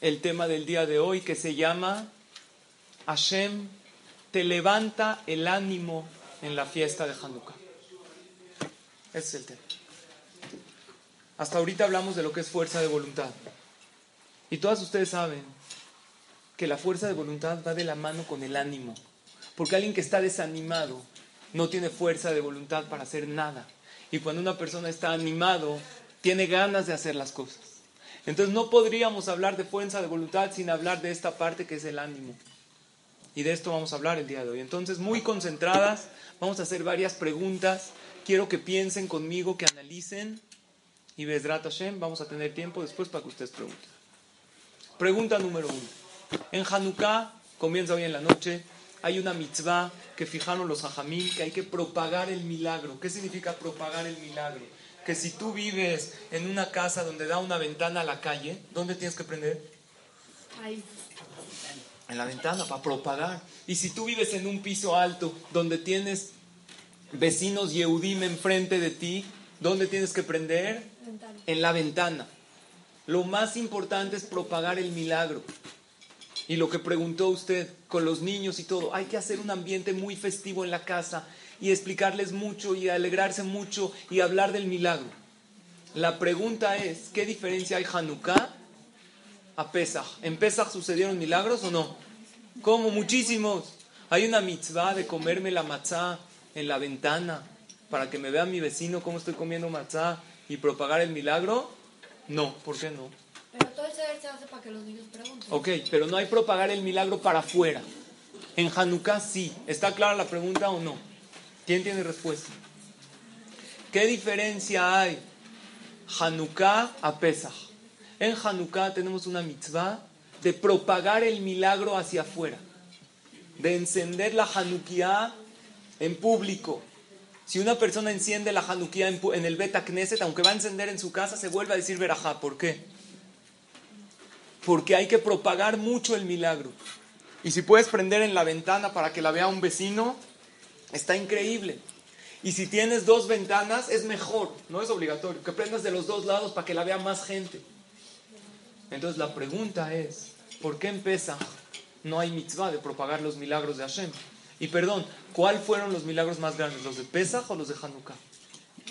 El tema del día de hoy que se llama Hashem te levanta el ánimo en la fiesta de Hanukkah. Ese es el tema. Hasta ahorita hablamos de lo que es fuerza de voluntad. Y todas ustedes saben que la fuerza de voluntad va de la mano con el ánimo. Porque alguien que está desanimado no tiene fuerza de voluntad para hacer nada. Y cuando una persona está animado, tiene ganas de hacer las cosas. Entonces no podríamos hablar de fuerza de voluntad sin hablar de esta parte que es el ánimo. Y de esto vamos a hablar el día de hoy. Entonces, muy concentradas, vamos a hacer varias preguntas. Quiero que piensen conmigo, que analicen. Y Bezrat Hashem, vamos a tener tiempo después para que ustedes pregunten. Pregunta número uno. En Hanukkah, comienza hoy en la noche, hay una mitzvah que fijaron los hajamim, que hay que propagar el milagro. ¿Qué significa propagar el milagro? Que si tú vives en una casa donde da una ventana a la calle, ¿dónde tienes que prender? Ahí. En la ventana, para propagar. Y si tú vives en un piso alto donde tienes vecinos Yehudim enfrente de ti, ¿dónde tienes que prender? Ventana. En la ventana. Lo más importante es propagar el milagro. Y lo que preguntó usted con los niños y todo, hay que hacer un ambiente muy festivo en la casa y explicarles mucho y alegrarse mucho y hablar del milagro. La pregunta es, ¿qué diferencia hay Hanukkah a Pesach? ¿En Pesach sucedieron milagros o no? ¿Cómo? Muchísimos. Hay una mitzvah de comerme la matzá en la ventana para que me vea mi vecino cómo estoy comiendo matzá y propagar el milagro. No, ¿por qué no? Pero todo ese se hace para que los niños pregunten. Ok, pero no hay propagar el milagro para afuera. En Hanukkah sí. ¿Está clara la pregunta o no? ¿Quién tiene respuesta? ¿Qué diferencia hay Hanukkah a Pesach? En Hanukkah tenemos una mitzvah de propagar el milagro hacia afuera, de encender la Hanukkah en público. Si una persona enciende la Hanukkah en, el Bet Knesset, aunque va a encender en su casa, se vuelve a decir verajá. ¿Por qué? Porque hay que propagar mucho el milagro. Y si puedes prender en la ventana para que la vea un vecino, está increíble. Y si tienes dos ventanas, es mejor, no es obligatorio, que prendas de los dos lados para que la vea más gente. Entonces la pregunta es, ¿por qué en no hay mitzvah de propagar los milagros de Hashem? Y perdón, ¿cuál fueron los milagros más grandes? ¿Los de Pesach o los de Hanukkah?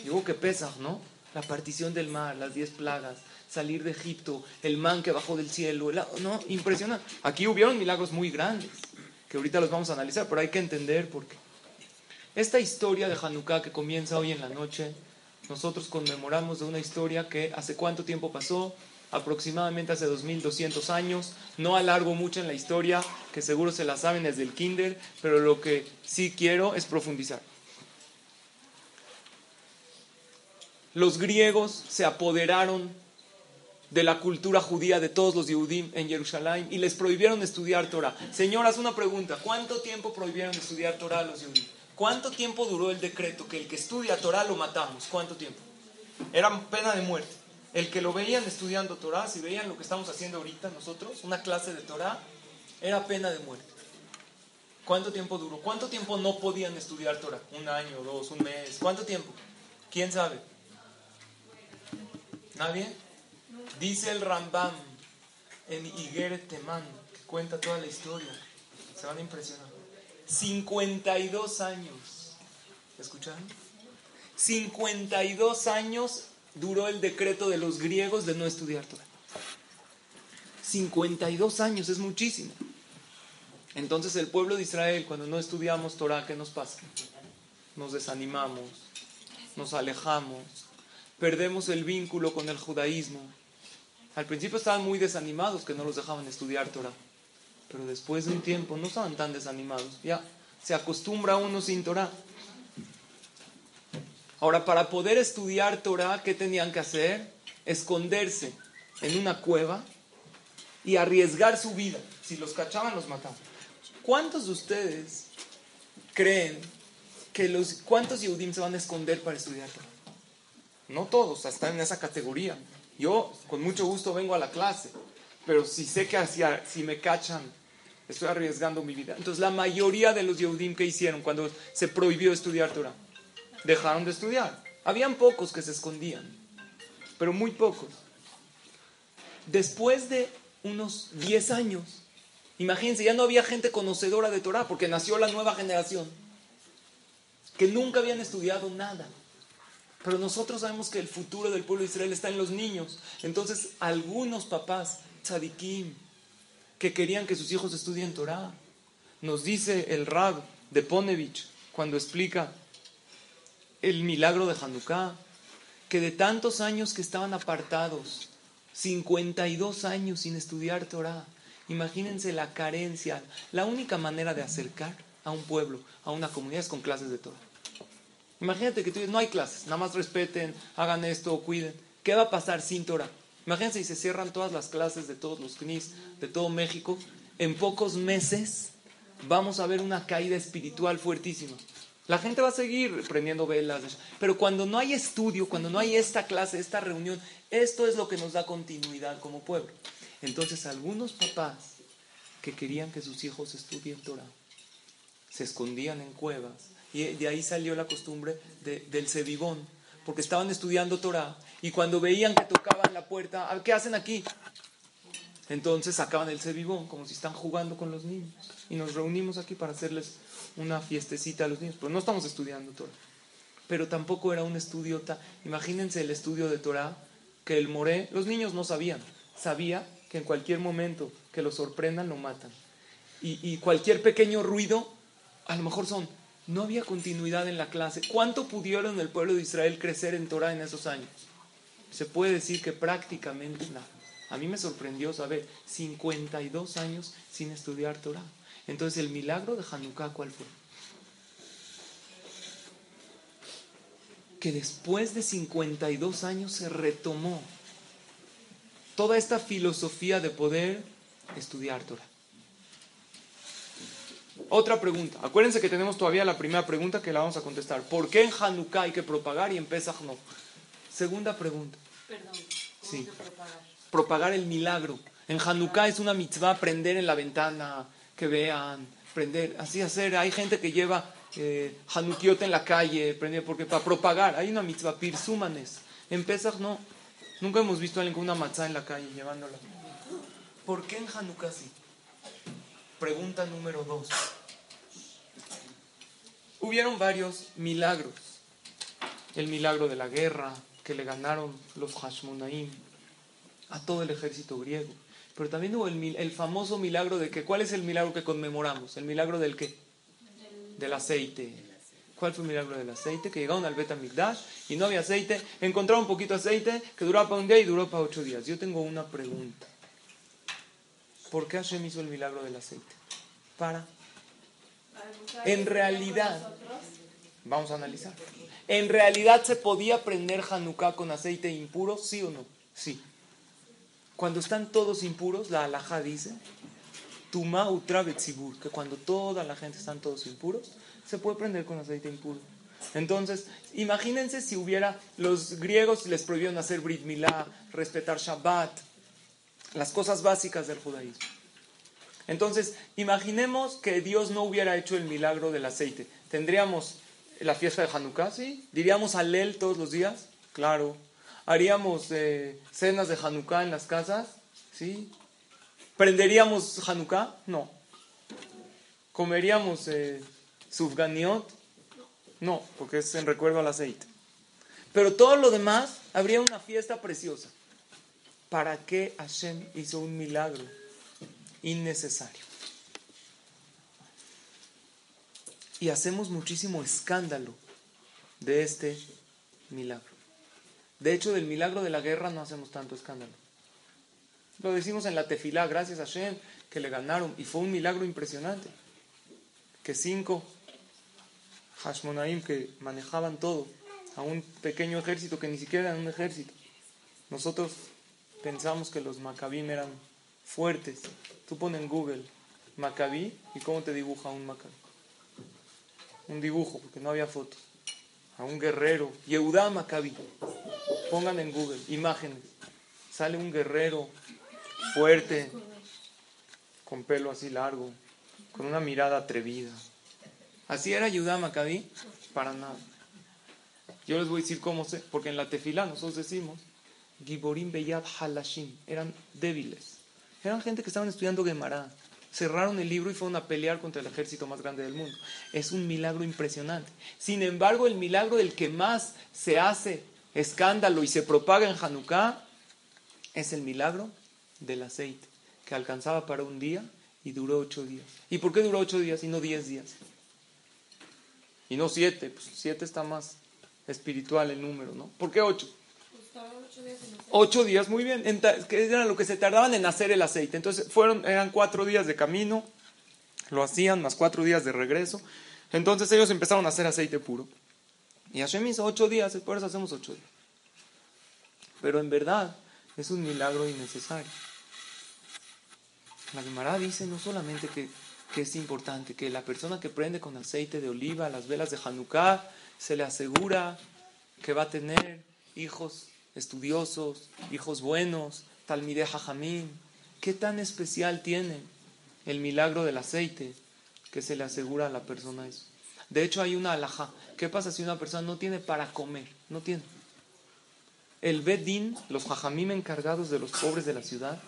Digo que Pesach, ¿no? La partición del mar, las diez plagas, salir de Egipto, el man que bajó del cielo, el- no, impresionante. Aquí hubieron milagros muy grandes, que ahorita los vamos a analizar, pero hay que entender por qué. Esta historia de Hanukkah que comienza hoy en la noche, nosotros conmemoramos de una historia que hace cuánto tiempo pasó, aproximadamente hace 2200 años. No alargo mucho en la historia, que seguro se la saben desde el kinder, pero lo que sí quiero es profundizar. Los griegos se apoderaron de la cultura judía de todos los Yehudim en Jerusalén y les prohibieron estudiar Torah. Señoras, una pregunta. ¿Cuánto tiempo prohibieron estudiar Torah a los Yehudim? ¿Cuánto tiempo duró el decreto que el que estudia Torah lo matamos? ¿Cuánto tiempo? Era pena de muerte. El que lo veían estudiando Torah, si veían lo que estamos haciendo ahorita nosotros, una clase de Torah, era pena de muerte. ¿Cuánto tiempo duró? ¿Cuánto tiempo no podían estudiar Torah? ¿Un año, dos, un mes? ¿Cuánto tiempo? ¿Quién sabe? ¿Nadie? Dice el Rambam en Igeret Temán, que cuenta toda la historia. Se van a impresionar. 52 años. ¿Escucharon? 52 años duró el decreto de los griegos de no estudiar Torah. 52 años, es muchísimo. Entonces el pueblo de Israel, cuando no estudiamos Torah, ¿qué nos pasa? Nos desanimamos, nos alejamos, perdemos el vínculo con el judaísmo. Al principio estaban muy desanimados que no los dejaban estudiar Torah, pero después de un tiempo no estaban tan desanimados. Ya se acostumbra uno sin Torah. Ahora, para poder estudiar Torah, ¿qué tenían que hacer? Esconderse en una cueva y arriesgar su vida. Si los cachaban, los mataban. ¿Cuántos de ustedes creen que los... ¿Cuántos Yehudim se van a esconder para estudiar Torah? No todos, están en esa categoría. Yo con mucho gusto vengo a la clase, pero si sé que si me cachan, estoy arriesgando mi vida. Entonces la mayoría de los Yehudim que hicieron cuando se prohibió estudiar Torah, dejaron de estudiar. Habían pocos que se escondían, pero muy pocos. Después de unos 10 años, imagínense, ya no había gente conocedora de Torah porque nació la nueva generación, que nunca habían estudiado nada. Pero nosotros sabemos que el futuro del pueblo de Israel está en los niños. Entonces, algunos papás, tzadikim, que querían que sus hijos estudien Torah, nos dice el Rab de Ponevich cuando explica el milagro de Hanukkah, que de tantos años que estaban apartados, 52 años sin estudiar Torah, imagínense la carencia, la única manera de acercar a un pueblo, a una comunidad es con clases de Torah. Imagínate que tú dices, no hay clases, nada más respeten, hagan esto, cuiden. ¿Qué va a pasar sin Torah? Imagínense si se cierran todas las clases de todos los CNIS, de todo México. En pocos meses vamos a ver una caída espiritual fuertísima. La gente va a seguir prendiendo velas, pero cuando no hay estudio, cuando no hay esta clase, esta reunión, esto es lo que nos da continuidad como pueblo. Entonces algunos papás que querían que sus hijos estudien Torah se escondían en cuevas y de ahí salió la costumbre del cebibón, porque estaban estudiando Torah y cuando veían que tocaban la puerta, ¿qué hacen aquí? Entonces sacaban el cebibón, como si están jugando con los niños. Y nos reunimos aquí para hacerles una fiestecita a los niños. Pero no estamos estudiando Torah. Pero tampoco era un estudio. Imagínense el estudio de Torah, que el moré, los niños no sabían. Sabía que en cualquier momento que lo sorprendan, lo matan. Y, y cualquier pequeño ruido, a lo mejor son no había continuidad en la clase. ¿Cuánto pudieron el pueblo de Israel crecer en Torah en esos años? Se puede decir que prácticamente nada. A mí me sorprendió saber 52 años sin estudiar Torah. Entonces, el milagro de Hanukkah, ¿cuál fue? Que después de 52 años se retomó toda esta filosofía de poder estudiar Torah. Otra pregunta. Acuérdense que tenemos todavía la primera pregunta que la vamos a contestar. ¿Por qué en Hanukkah hay que propagar y en Pesach no? Segunda pregunta. Perdón. ¿cómo Sí. propagar? Propagar el milagro. En Hanukkah es una mitzvah prender en la ventana, que vean, prender, así hacer. Hay gente que lleva eh, Hanukiot en la calle, prender, porque para propagar. Hay una mitzvah, pirsúmanes. En Pesach no. Nunca hemos visto a alguien con una matzah en la calle llevándola. ¿Por qué en Hanukkah sí? Pregunta número dos. Hubieron varios milagros. El milagro de la guerra que le ganaron los Hashmonaim a todo el ejército griego. Pero también hubo el, famoso milagro de que, ¿cuál es el milagro que conmemoramos? ¿El milagro del qué? Del aceite. ¿Cuál fue el milagro del aceite? Que llegaron al Betamigdash y no había aceite. Encontraron un poquito de aceite que duraba para un día y duró para ocho días. Yo tengo una pregunta. ¿Por qué Hashem hizo el milagro del aceite? Para. En realidad, vamos a analizar. ¿En realidad se podía prender Hanukkah con aceite impuro? ¿Sí o no? Sí. Cuando están todos impuros, la alhaja dice, Tuma utra betzibur, que cuando toda la gente están todos impuros, se puede prender con aceite impuro. Entonces, imagínense si hubiera, los griegos les prohibieron hacer Brit Milá, respetar Shabbat, las cosas básicas del judaísmo. Entonces, imaginemos que Dios no hubiera hecho el milagro del aceite. ¿Tendríamos la fiesta de Hanukkah? Sí. ¿Diríamos Alel todos los días? Claro. ¿Haríamos eh, cenas de Hanukkah en las casas? Sí. ¿Prenderíamos Hanukkah? No. ¿Comeríamos eh, sufganiot? No, porque es en recuerdo al aceite. Pero todo lo demás, habría una fiesta preciosa. ¿Para qué Hashem hizo un milagro innecesario? Y hacemos muchísimo escándalo de este milagro. De hecho, del milagro de la guerra no hacemos tanto escándalo. Lo decimos en la tefilá, gracias a Hashem, que le ganaron. Y fue un milagro impresionante. Que cinco Hashmonaim que manejaban todo, a un pequeño ejército que ni siquiera era un ejército. Nosotros pensamos que los Maccabim eran fuertes. Tú pones en Google Maccabi y cómo te dibuja un Maccabi. Un dibujo, porque no había fotos. A un guerrero, Yehudá Maccabi. Pongan en Google imágenes. Sale un guerrero fuerte, con pelo así largo, con una mirada atrevida. ¿Así era Yehudá Maccabi? Para nada. Yo les voy a decir cómo sé, porque en la tefilá nosotros decimos, Giborim Beyad Halashim, eran débiles. Eran gente que estaban estudiando Gemara. Cerraron el libro y fueron a pelear contra el ejército más grande del mundo. Es un milagro impresionante. Sin embargo, el milagro del que más se hace escándalo y se propaga en Hanukkah es el milagro del aceite, que alcanzaba para un día y duró ocho días. ¿Y por qué duró ocho días y no diez días? Y no siete, pues siete está más espiritual el número, ¿no? ¿Por qué ocho? Ocho días, muy bien, que era lo que se tardaban en hacer el aceite. Entonces fueron, eran cuatro días de camino, lo hacían, más cuatro días de regreso. Entonces ellos empezaron a hacer aceite puro. Y Hashem hizo ocho días, por eso hacemos ocho días. Pero en verdad es un milagro innecesario. La Gemara dice no solamente que, que es importante, que la persona que prende con aceite de oliva las velas de Hanukkah se le asegura que va a tener hijos estudiosos, hijos buenos, talmide jajamín. ¿Qué tan especial tiene el milagro del aceite que se le asegura a la persona eso? De hecho, hay una alhaja. ¿Qué pasa si una persona no tiene para comer? No tiene. El Bedín, los jajamim encargados de los pobres de la ciudad,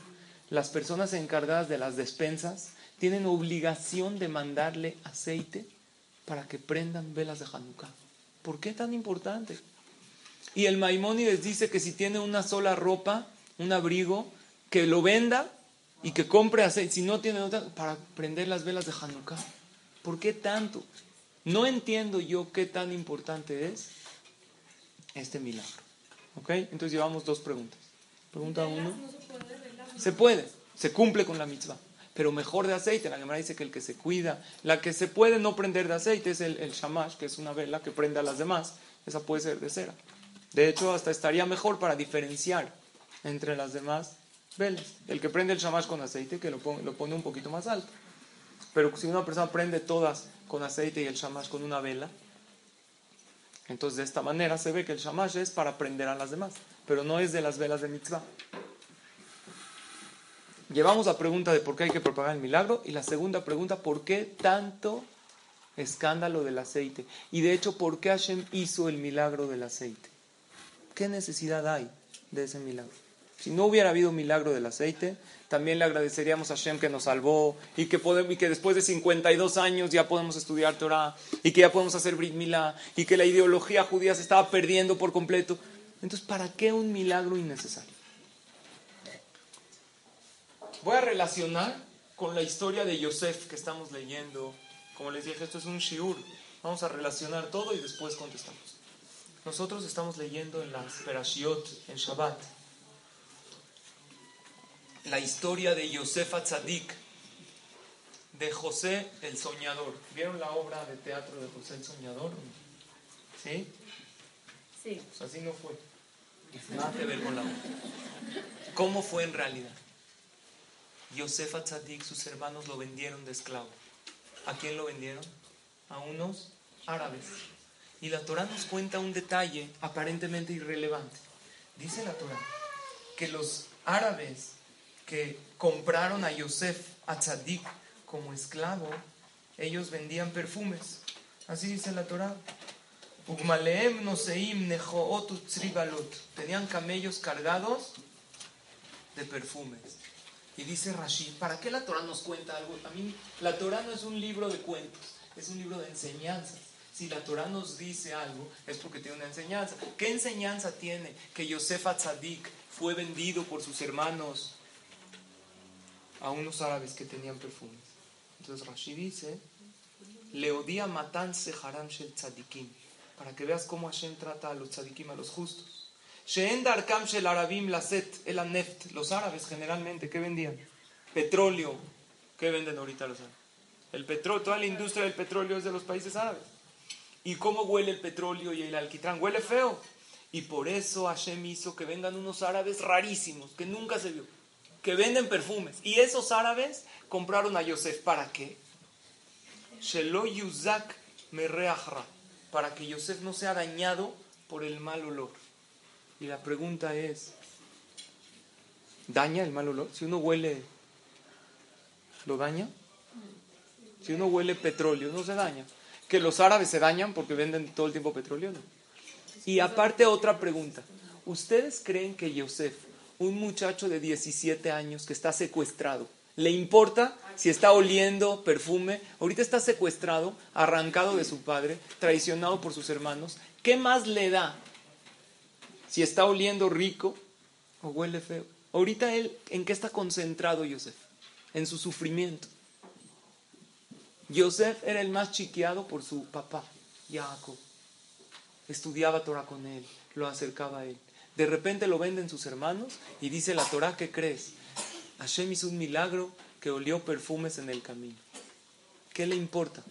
las personas encargadas de las despensas, tienen obligación de mandarle aceite para que prendan velas de Hanukkah. ¿Por qué tan importante? Y el Maimónides dice que si tiene una sola ropa, un abrigo, que lo venda y que compre aceite. Si no tiene otra, para prender las velas de Hanukkah. ¿Por qué tanto? No entiendo yo qué tan importante es este milagro. ¿Ok? Entonces llevamos dos preguntas. Pregunta uno. Se puede, se cumple con la mitzvah. Pero mejor de aceite. La Gemara dice que el que se cuida, la que se puede no prender de aceite es el, el shamash, que es una vela que prende a las demás. Esa puede ser de cera. De hecho, hasta estaría mejor para diferenciar entre las demás velas. El que prende el shamash con aceite, que lo pone, lo pone un poquito más alto. Pero si una persona prende todas con aceite y el shamash con una vela, entonces de esta manera se ve que el shamash es para prender a las demás, pero no es de las velas de mitzvah. Llevamos la pregunta de por qué hay que propagar el milagro y la segunda pregunta, ¿por qué tanto escándalo del aceite? Y de hecho, ¿por qué Hashem hizo el milagro del aceite? ¿Qué necesidad hay de ese milagro? Si no hubiera habido milagro del aceite, también le agradeceríamos a Hashem que nos salvó y que, después de 52 años ya podemos estudiar Torah y que ya podemos hacer Brit Milá y que la ideología judía se estaba perdiendo por completo. Entonces, ¿para qué un milagro innecesario? Voy a relacionar con la historia de Yosef que estamos leyendo. Como les dije, esto es un shiur. Vamos a relacionar todo y después contestamos. Nosotros estamos leyendo en las Perashiot, en Shabbat, la historia de Yosef Atzadik, de José el Soñador. ¿Vieron la obra de teatro de José el Soñador? ¿Sí? Sí. Pues así no fue. Nada que ver con la obra. ¿Cómo fue en realidad? Yosef Atzadik, sus hermanos lo vendieron de esclavo. ¿A quién lo vendieron? A unos árabes. Y la Torah nos cuenta un detalle aparentemente irrelevante. Dice la Torah que los árabes que compraron a Yosef Atzadik como esclavo, ellos vendían perfumes. Así dice la Torah. Tenían camellos cargados de perfumes. Y dice Rashi, ¿para qué la Torah nos cuenta algo? A mí, la Torah no es un libro de cuentos, es un libro de enseñanzas. Si la Torah nos dice algo, es porque tiene una enseñanza. ¿Qué enseñanza tiene que Yosef Atzadik fue vendido por sus hermanos a unos árabes que tenían perfumes? Entonces Rashi dice, Leodía matan seharam shel tzadikim, para que veas cómo Hashem trata a los tzadikim, a los justos. She'en darkam shel arabim laset el neft, los árabes generalmente, ¿qué vendían? Petróleo. ¿Qué venden ahorita los árabes? El petróleo, toda la industria del petróleo es de los países árabes. ¿Y cómo huele el petróleo y el alquitrán? Huele feo. Y por eso Hashem hizo que vengan unos árabes rarísimos, que nunca se vio, que venden perfumes. Y esos árabes compraron a Yosef. ¿Para qué? Shelo Yuzak Merreachra. Para que Yosef no sea dañado por el mal olor. Y la pregunta es, ¿daña el mal olor? Si uno huele, ¿lo daña? Si uno huele petróleo, no se daña. Que los árabes se dañan porque venden todo el tiempo petróleo, ¿no? Y aparte otra pregunta. ¿Ustedes creen que Yosef, un muchacho de 17 años que está secuestrado, le importa si está oliendo perfume? Ahorita está secuestrado, arrancado de su padre, traicionado por sus hermanos. ¿Qué más le da si está oliendo rico o huele feo? Ahorita él, ¿en qué está concentrado Yosef? En su sufrimiento. Yosef era el más chiqueado por su papá, Jacob. Estudiaba Torah con él, lo acercaba a él. De repente lo venden sus hermanos y dice la Torah, ¿qué crees? Hashem hizo un milagro que olió perfumes en el camino. ¿Qué le importa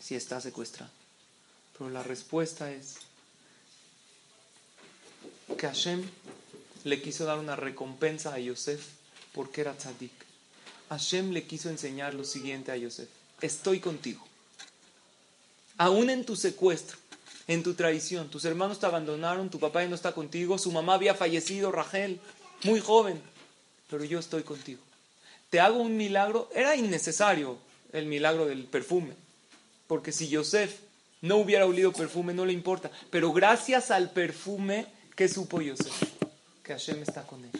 si está secuestrado? Pero la respuesta es que Hashem le quiso dar una recompensa a Yosef porque era tzadik. Hashem le quiso enseñar lo siguiente a Yosef. Estoy contigo. Aún en tu secuestro, en tu traición, tus hermanos te abandonaron, tu papá ya no está contigo, su mamá había fallecido, Rachel, muy joven, pero yo estoy contigo. Te hago un milagro, era innecesario el milagro del perfume, porque si Yosef no hubiera olido perfume, no le importa, pero gracias al perfume, ¿qué supo Yosef? Que Hashem está con él.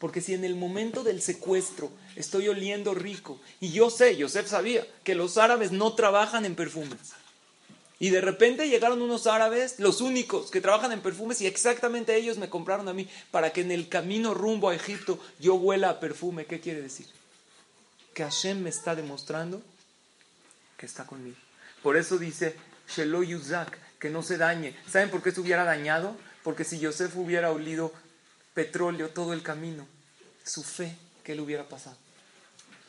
Porque si en el momento del secuestro estoy oliendo rico, y yo sé, Yosef sabía, que los árabes no trabajan en perfumes. Y de repente llegaron unos árabes, los únicos que trabajan en perfumes, y exactamente ellos me compraron a mí para que en el camino rumbo a Egipto yo huela a perfume. ¿Qué quiere decir? Que Hashem me está demostrando que está conmigo. Por eso dice Shelo Yuzak, que no se dañe. ¿Saben por qué se hubiera dañado? Porque si Yosef hubiera olido petróleo todo el camino, su fe, ¿qué le hubiera pasado?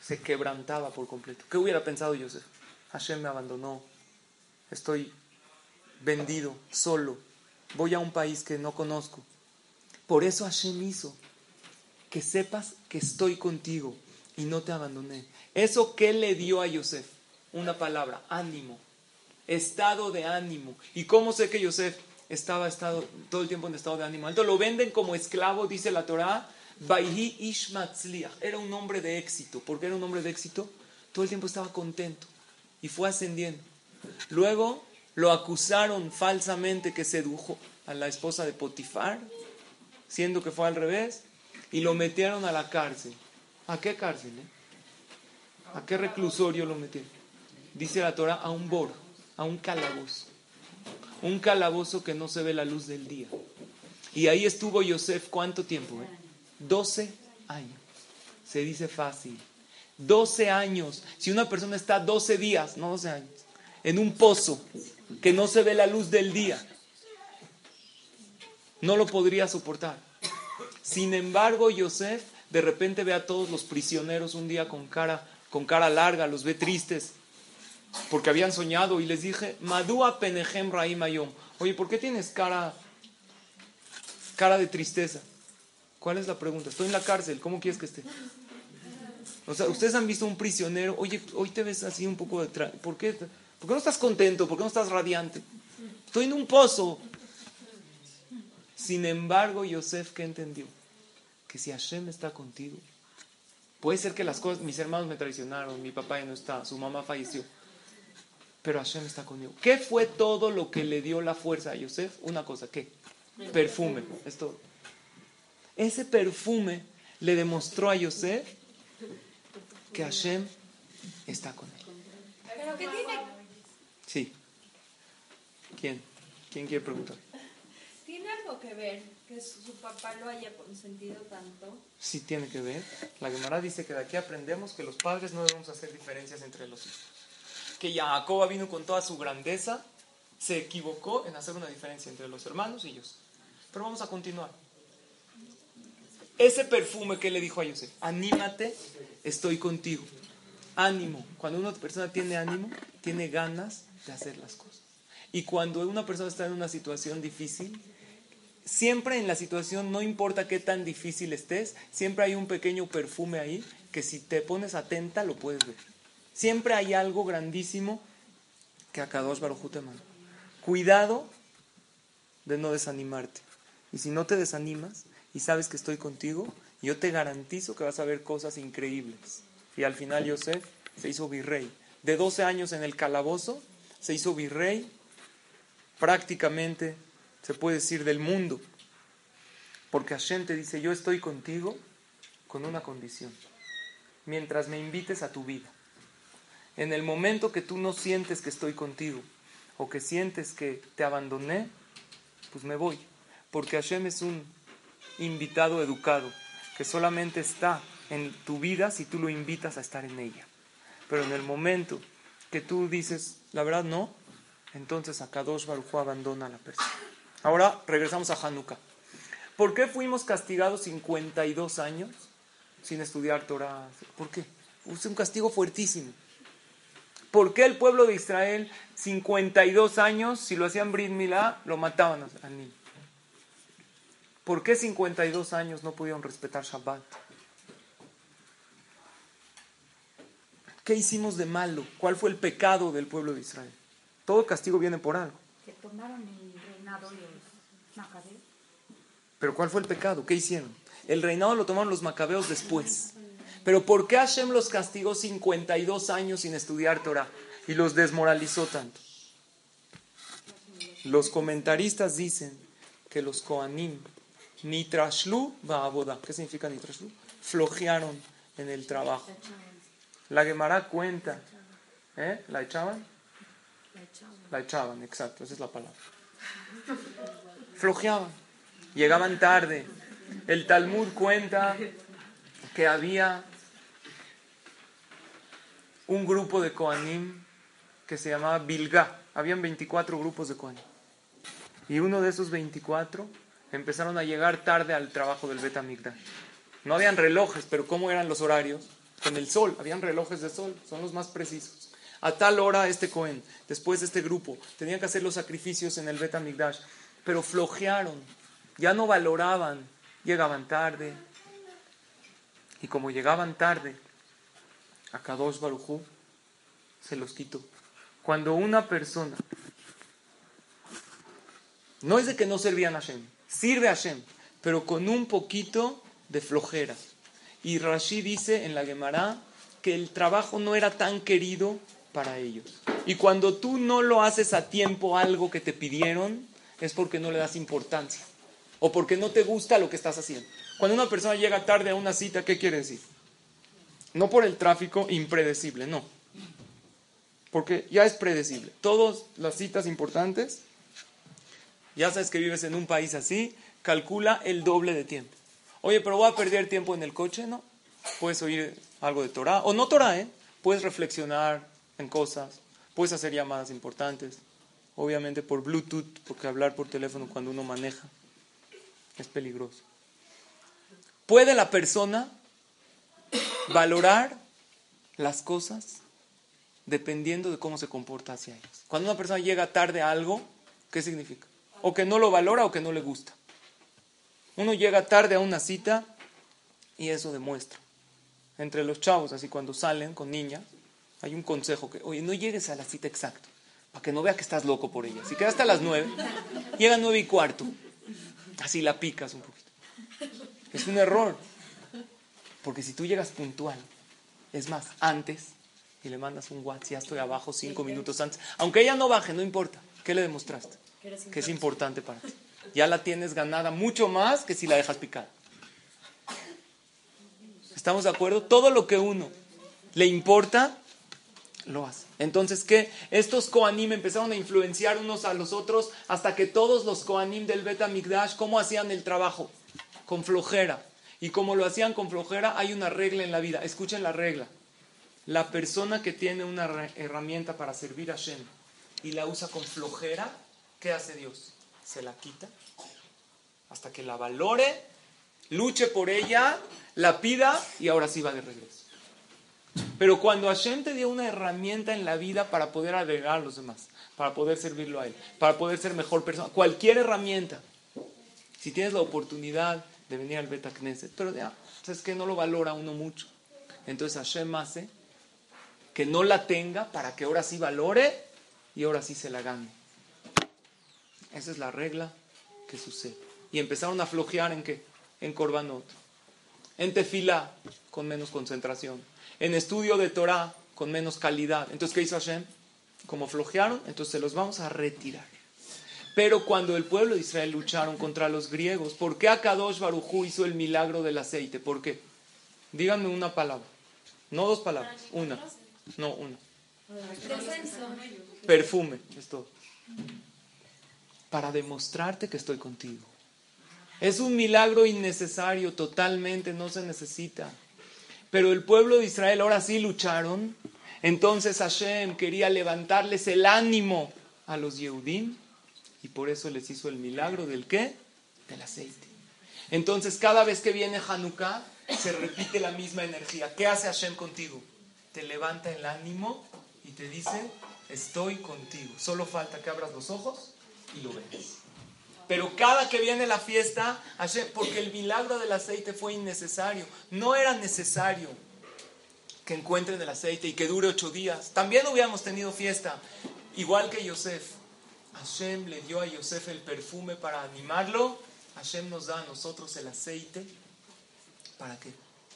Se quebrantaba por completo. ¿Qué hubiera pensado Yosef? Hashem me abandonó, estoy vendido, solo, voy a un país que no conozco. Por eso Hashem hizo que sepas que estoy contigo y no te abandoné. ¿Eso qué le dio a Yosef? Una palabra, ánimo, estado de ánimo. ¿Y cómo sé que Yosef estaba estado, todo el tiempo en estado de ánimo alto? Lo venden como esclavo, dice la Ishmatzliach. Era un hombre de éxito. ¿Por qué era un hombre de éxito? Todo el tiempo estaba contento y fue ascendiendo. Luego lo acusaron falsamente que sedujo a la esposa de Potifar, siendo que fue al revés, y lo metieron a la cárcel. ¿A qué cárcel? Eh? ¿A qué reclusorio lo metieron? Dice la Torah, a un bor, a un calabozo. Un calabozo que no se ve la luz del día. Y ahí estuvo Yosef, ¿cuánto tiempo? Eh? 12 años. Se dice fácil. 12 años. Si una persona está 12 días, no 12 años, en un pozo que no se ve la luz del día, no lo podría soportar. Sin embargo, Yosef de repente ve a todos los prisioneros un día con cara, con cara larga, los ve tristes, porque habían soñado y les dije, Madua penejem raim ayom. Oye, ¿por qué tienes cara, cara de tristeza? ¿Cuál es la pregunta? Estoy en la cárcel, ¿cómo quieres que esté? O sea, ustedes han visto un prisionero, oye, hoy te ves así un poco de... ¿Por qué? ¿Por qué no estás contento? ¿Por qué no estás radiante? Estoy en un pozo. Sin embargo, Yosef, ¿qué entendió? Que si Hashem está contigo, puede ser que las cosas, mis hermanos me traicionaron, mi papá ya no está, su mamá falleció, pero Hashem está conmigo. ¿Qué fue todo lo que le dio la fuerza a Yosef? Una cosa, ¿qué? Perfume, es todo. Ese perfume le demostró a Yosef que Hashem está con él. ¿Pero qué tiene, Sí. ¿Quién? ¿Quién quiere preguntar? tiene algo que ver que su, papá lo haya consentido tanto? Sí tiene que ver. La Gemara dice que de aquí aprendemos que los padres no debemos hacer diferencias entre los hijos. Que Jacob vino con toda su grandeza, se equivocó en hacer una diferencia entre los hermanos y ellos. Pero vamos a continuar. Ese perfume que le dijo a Yosef, anímate, estoy contigo. Ánimo. Cuando una persona tiene ánimo, tiene ganas de hacer las cosas. Y cuando una persona está en una situación difícil, siempre en la situación, no importa qué tan difícil estés, siempre hay un pequeño perfume ahí que si te pones atenta lo puedes ver. Siempre hay algo grandísimo que a Kadosh Baruj te manda. Cuidado de no desanimarte. Y si no te desanimas y sabes que estoy contigo, yo te garantizo que vas a ver cosas increíbles. Y al final Yosef se hizo virrey. De 12 años en el calabozo, se hizo virrey prácticamente, se puede decir, del mundo. Porque Hashem te dice, yo estoy contigo con una condición. Mientras me invites a tu vida. En el momento que tú no sientes que estoy contigo o que sientes que te abandoné, pues me voy. Porque Hashem es un invitado educado que solamente está en tu vida si tú lo invitas a estar en ella. Pero en el momento que tú dices, la verdad no, entonces Akadosh Baruj abandona a la persona. Ahora regresamos a Hanukkah. ¿Por qué fuimos castigados 52 años sin estudiar Torah? ¿Por qué? Fue un castigo fuertísimo. ¿Por qué el pueblo de Israel 52 años, si lo hacían Brit Milá, lo mataban al niño? ¿Por qué 52 años no pudieron respetar Shabbat? ¿Qué hicimos de malo? ¿Cuál fue el pecado del pueblo de Israel? Todo castigo viene por algo. Que tomaron el reinado los macabeos. Pero ¿cuál fue el pecado? ¿Qué hicieron? El reinado lo tomaron los macabeos después. Pero ¿por qué Hashem los castigó 52 años sin estudiar Torah y los desmoralizó tanto? Los comentaristas dicen que los Koanim nitrashlu aboda. ¿Qué significa nitrashlu? Flojearon en el trabajo. La Gemara cuenta. ¿Eh? ¿La echaban? La echaban, exacto, esa es la palabra. Flojeaban. Llegaban tarde. El Talmud cuenta que había un grupo de Koanim que se llamaba Bilga. Habían 24 grupos de Koanim. Y uno de esos 24 empezaron a llegar tarde al trabajo del Bet No habían relojes, pero ¿cómo eran los horarios? Con el sol, habían relojes de sol, son los más precisos. A tal hora este Cohen, después este grupo, tenían que hacer los sacrificios en el Bet pero flojearon, ya no valoraban, llegaban tarde. Y como llegaban tarde, a Kadosh Barujú se los quitó. Cuando una persona, no es de que no servían a Hashem, sirve a Hashem, pero con un poquito de flojera. Y Rashi dice en la Gemara que el trabajo no era tan querido para ellos. Y cuando tú no lo haces a tiempo algo que te pidieron, es porque no le das importancia o porque no te gusta lo que estás haciendo. Cuando una persona llega tarde a una cita, ¿qué quiere decir? No por el tráfico impredecible, no. Porque ya es predecible. Todas las citas importantes, ya sabes que vives en un país así, calcula el doble de tiempo. Oye, pero voy a perder tiempo en el coche, ¿no? Puedes oír algo de Torah, o no Torah, ¿eh? Puedes reflexionar en cosas, puedes hacer llamadas importantes, obviamente por Bluetooth, porque hablar por teléfono cuando uno maneja es peligroso. ¿Puede la persona valorar las cosas dependiendo de cómo se comporta hacia ellas. Cuando una persona llega tarde a algo, ¿qué significa? O que no lo valora o que no le gusta. Uno llega tarde a una cita y eso demuestra. Entre los chavos, así cuando salen con niñas, hay un consejo que, oye, no llegues a la cita exacta, para que no vea que estás loco por ella. Si quedas hasta las nueve, llega a nueve y cuarto, así la picas un poquito. Es un error. Porque si tú llegas puntual, es más, antes, y le mandas un WhatsApp, ya estoy abajo cinco minutos antes, aunque ella no baje, no importa. ¿Qué le demostraste? Que es importante para ti. Ya la tienes ganada mucho más que si la dejas picada. ¿Estamos de acuerdo? Todo lo que uno le importa, lo hace. Entonces, ¿qué? Estos Koanim empezaron a influenciar unos a los otros hasta que todos los Koanim del Bet Migdash, ¿cómo hacían el trabajo? Con flojera. Y como lo hacían con flojera, hay una regla en la vida. Escuchen la regla. La persona que tiene una herramienta para servir a Shem y la usa con flojera, ¿qué hace Dios? Se la quita hasta que la valore, luche por ella, la pida y ahora sí va de regreso. Pero cuando Hashem te dio una herramienta en la vida para poder agregar a los demás, para poder servirlo a Él, para poder ser mejor persona, cualquier herramienta, Si tienes la oportunidad de venir al Bet Knesset, pero ya, pues es que no lo valora uno mucho. Entonces Hashem hace que no la tenga para que ahora sí valore y ahora sí se la gane. Esa es la regla que sucede. Y empezaron a flojear en qué? En Korbanot. En Tefila, con menos concentración. En estudio de Torah, con menos calidad. Entonces, ¿qué hizo Hashem? Como flojearon, entonces se los vamos a retirar. Pero cuando el pueblo de Israel lucharon contra los griegos, ¿por qué Akadosh Barujú hizo el milagro del aceite? ¿Por qué? Díganme una palabra. No dos palabras, una. No, una. Perfume, es todo. Para demostrarte que estoy contigo. Es un milagro innecesario, totalmente, no se necesita. Pero el pueblo de Israel ahora sí lucharon. Entonces Hashem quería levantarles el ánimo a los Yehudim y por eso les hizo el milagro del qué? Del aceite. Entonces, cada vez que viene Hanukkah, se repite la misma energía. ¿Qué hace Hashem contigo? Te levanta el ánimo y te dice, estoy contigo. Solo falta que abras los ojos y lo veas. Pero cada que viene la fiesta, Hashem, porque el milagro del aceite fue innecesario. No era necesario que encuentren el aceite y que dure ocho días. También hubiéramos tenido fiesta, igual que Yosef. Hashem le dio a Yosef el perfume para animarlo. Hashem nos da a nosotros el aceite. ¿Para qué?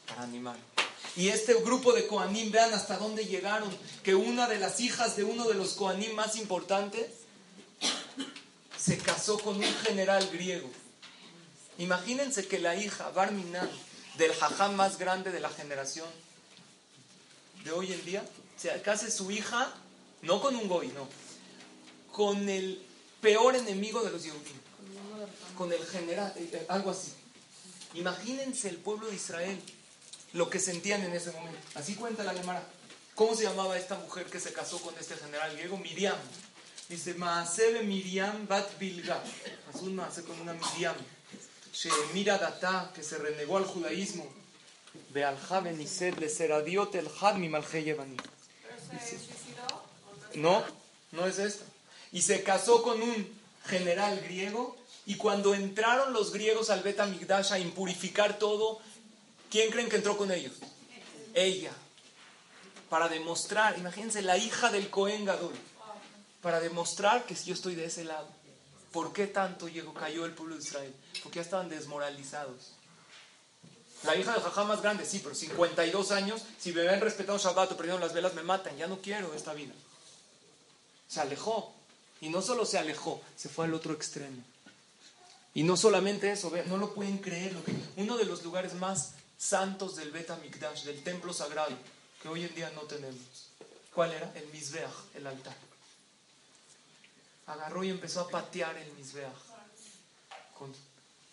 Para animarlo. Y este grupo de Koanim, vean hasta dónde llegaron. Que una de las hijas de uno de los Koanim más importantes se casó con un general griego. Imagínense que la hija, Barminan, del jajam más grande de la generación de hoy en día, se case su hija, no con un goy, no, con el peor enemigo de los judíos, con el general, eh, algo así. Imagínense el pueblo de Israel, lo que sentían en ese momento. Así cuenta la Gemara. ¿Cómo se llamaba esta mujer que se casó con este general griego? Miriam. Dice, Maasebe Miriam Bat Bilga. Haz un maase con una Miriam. Mira Data, que se renegó al judaísmo. Ve al Javen y sed le seradiot el Hadmi Malheyevani. No, no es esto y se casó con un general griego. Y cuando entraron los griegos al Bet Amigdash a impurificar todo, ¿quién creen que entró con ellos? Ella. Para demostrar, imagínense, la hija del Cohen Gadol. Para demostrar que yo estoy de ese lado. ¿Por qué tanto llegó, cayó el pueblo de Israel? Porque ya estaban desmoralizados. La hija del jajá más grande, sí, pero 52 años, si me ven respetado Shabbat o prendieron las velas, me matan. Ya no quiero esta vida. Se alejó. Y no solo se alejó, se fue al otro extremo. Y no solamente eso, no lo pueden creer. Uno de los lugares más santos del Bet Mikdash, del templo sagrado, que hoy en día no tenemos. ¿Cuál era? El Mizbeach, el altar. Agarró y empezó a patear el Mizbeach.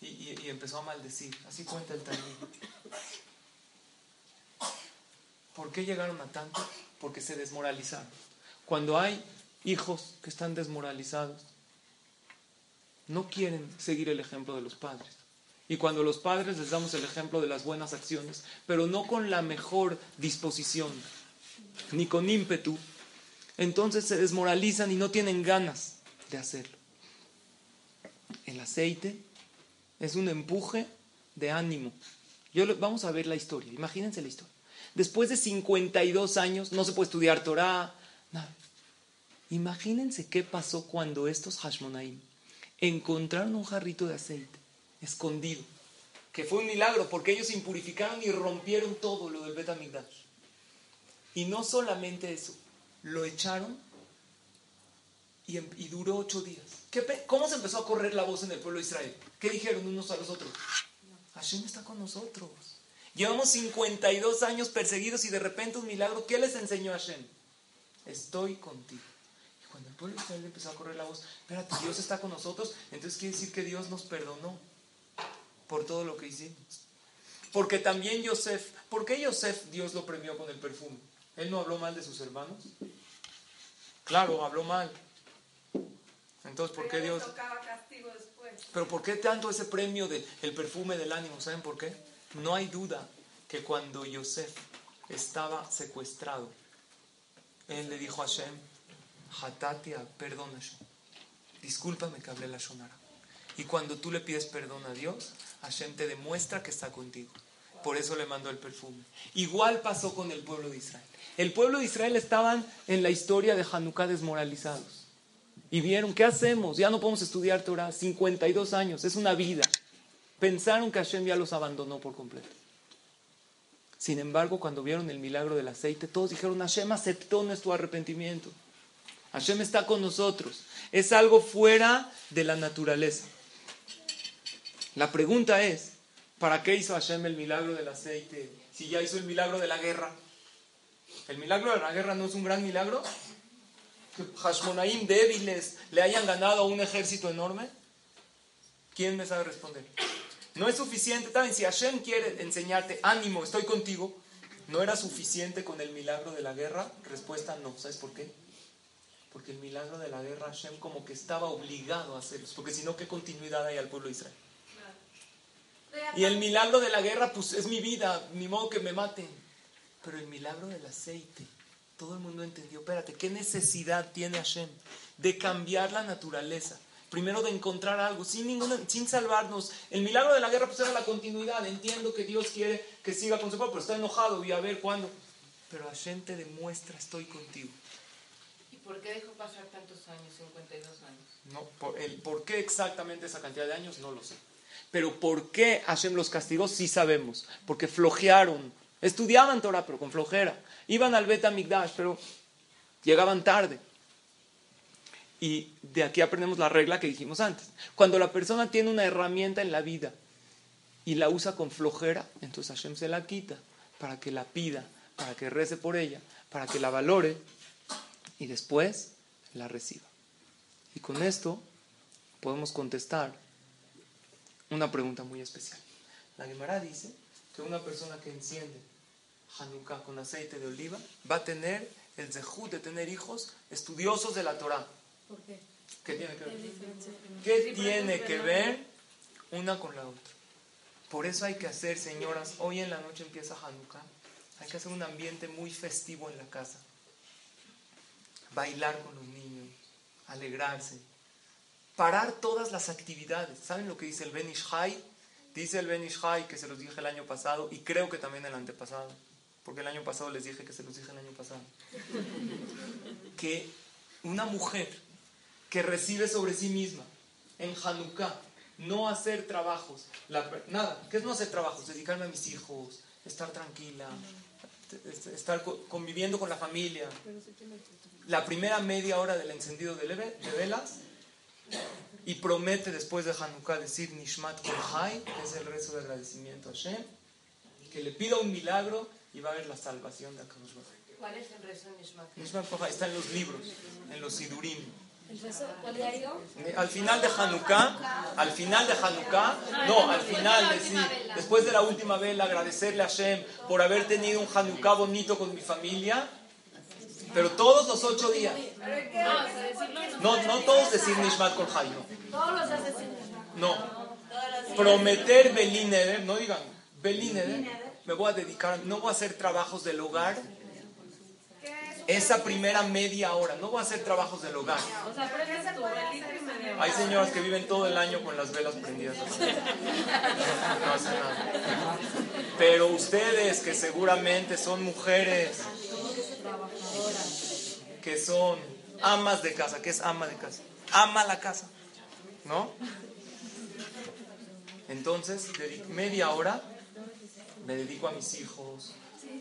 y, empezó a maldecir. Así cuenta el Talmud. ¿Por qué llegaron a tanto? Porque se desmoralizaron. Cuando hay hijos que están desmoralizados, no quieren seguir el ejemplo de los padres. Y cuando los padres les damos el ejemplo de las buenas acciones, pero no con la mejor disposición, ni con ímpetu, entonces se desmoralizan y no tienen ganas de hacerlo. El aceite es un empuje de ánimo. Yo, vamos a ver la historia, imagínense la historia. Después de 52 años no se puede estudiar Torah, nada. Imagínense qué pasó cuando estos Hashmonaim encontraron un jarrito de aceite escondido, que fue un milagro porque ellos impurificaron y rompieron todo lo del Betamigdash. Y no solamente eso, lo echaron y, em, duró ocho días. ¿Cómo se empezó a correr la voz en el pueblo de Israel? ¿Qué dijeron unos a los otros? Hashem está con nosotros. Llevamos 52 años perseguidos y de repente un milagro. ¿Qué les enseñó Hashem? Estoy contigo. Pueblo de Israel empezó a correr la voz, espérate, Dios está con nosotros, entonces quiere decir que Dios nos perdonó por todo lo que hicimos. Porque también Yosef, ¿por qué Yosef Dios lo premió con el perfume? ¿Él no habló mal de sus hermanos? Claro, habló mal. Entonces, ¿por qué Dios... Pero ¿por qué tanto ese premio del el perfume del ánimo? ¿Saben por qué? No hay duda que cuando Yosef estaba secuestrado, él le dijo a Hashem, Hatatia, perdona, discúlpame que hablé la Shonara. Y cuando tú le pides perdón a Dios, Hashem te demuestra que está contigo. Por eso le mandó el perfume. Igual pasó con el pueblo de Israel. El pueblo de Israel estaban en la historia de Hanukkah desmoralizados. Y vieron, ¿qué hacemos? Ya no podemos estudiar Torah. 52 años, es una vida. Pensaron que Hashem ya los abandonó por completo. Sin embargo, cuando vieron el milagro del aceite, todos dijeron, Hashem aceptó nuestro arrepentimiento. Hashem está con nosotros. Es algo fuera de la naturaleza. La pregunta es, ¿para qué hizo Hashem el milagro del aceite si ya hizo el milagro de la guerra? ¿El milagro de la guerra no es un gran milagro? ¿Que Hashmonaim débiles le hayan ganado a un ejército enorme? ¿Quién me sabe responder? No es suficiente, también si Hashem quiere enseñarte, ánimo, estoy contigo, ¿no era suficiente con el milagro de la guerra? Respuesta no, ¿sabes por qué? Porque el milagro de la guerra Hashem como que estaba obligado a hacerlo, porque si no, ¿qué continuidad hay al pueblo de Israel? Y el milagro de la guerra, pues es mi vida, ni modo que me maten. Pero el milagro del aceite, todo el mundo entendió, espérate, ¿qué necesidad tiene Hashem de cambiar la naturaleza? Primero de encontrar algo, sin, ninguna, sin salvarnos. El milagro de la guerra pues era la continuidad. Entiendo que Dios quiere que siga con su pueblo, pero está enojado y a ver cuándo. Pero Hashem te demuestra, estoy contigo. ¿Y por qué dejó pasar tantos años, 52 años? No, por, el, ¿Por qué exactamente esa cantidad de años? No lo sé. Pero ¿por qué Hashem los castigó? Sí sabemos. Porque flojearon. Estudiaban Torah, pero con flojera. Iban al Bet Migdash, pero llegaban tarde. Y de aquí aprendemos la regla que dijimos antes. Cuando la persona tiene una herramienta en la vida y la usa con flojera, entonces Hashem se la quita para que la pida, para que rece por ella, para que la valore y después la reciba. Y con esto podemos contestar una pregunta muy especial. La Gemara dice que una persona que enciende Hanukkah con aceite de oliva va a tener el zehut de tener hijos estudiosos de la Torah. ¿Por qué? ¿Qué tiene que ver? ¿Qué tiene que ver una con la otra? Por eso hay que hacer, señoras, hoy en la noche empieza Hanukkah, hay que hacer un ambiente muy festivo en la casa. Bailar con los niños, alegrarse, parar todas las actividades. ¿Saben lo que dice el Ben Ishai? Dice el Ben Ishai que se los dije el año pasado y creo que también el antepasado, porque el año pasado les dije que se los dije el año pasado. Que una mujer que recibe sobre sí misma en Hanukkah no hacer trabajos, la, nada, ¿qué es no hacer trabajos? Dedicarme a mis hijos, estar tranquila, estar conviviendo con la familia. La primera media hora del encendido de, de velas y promete después de Hanukkah decir Nishmat Kolhai, que es el rezo de agradecimiento a Hashem, que le pida un milagro y va a haber la salvación de Akadosh ¿Cuál es el rezo de Nishmat? Nishmat Kolhai está en los libros, en los Sidurim. ¿El rezo cuál diario? Al final de Hanukkah, al final de Hanukkah, no, al final, decir, después de la última vela, agradecerle a Hashem por haber tenido un Hanukkah bonito con mi familia, pero todos los ocho días. No, no todos decir Nishmat no. Todos los No. Prometer Belineder, no digan Belineder, me voy a dedicar, no voy a hacer trabajos del hogar esa primera media hora, no voy a hacer trabajos del hogar. O sea, Hay señoras que viven todo el año con las velas prendidas. No hacen nada. Pero ustedes que seguramente son mujeres que son amas de casa, ¿qué es ama de casa? Ama la casa, ¿no? Entonces, media hora me dedico a mis hijos.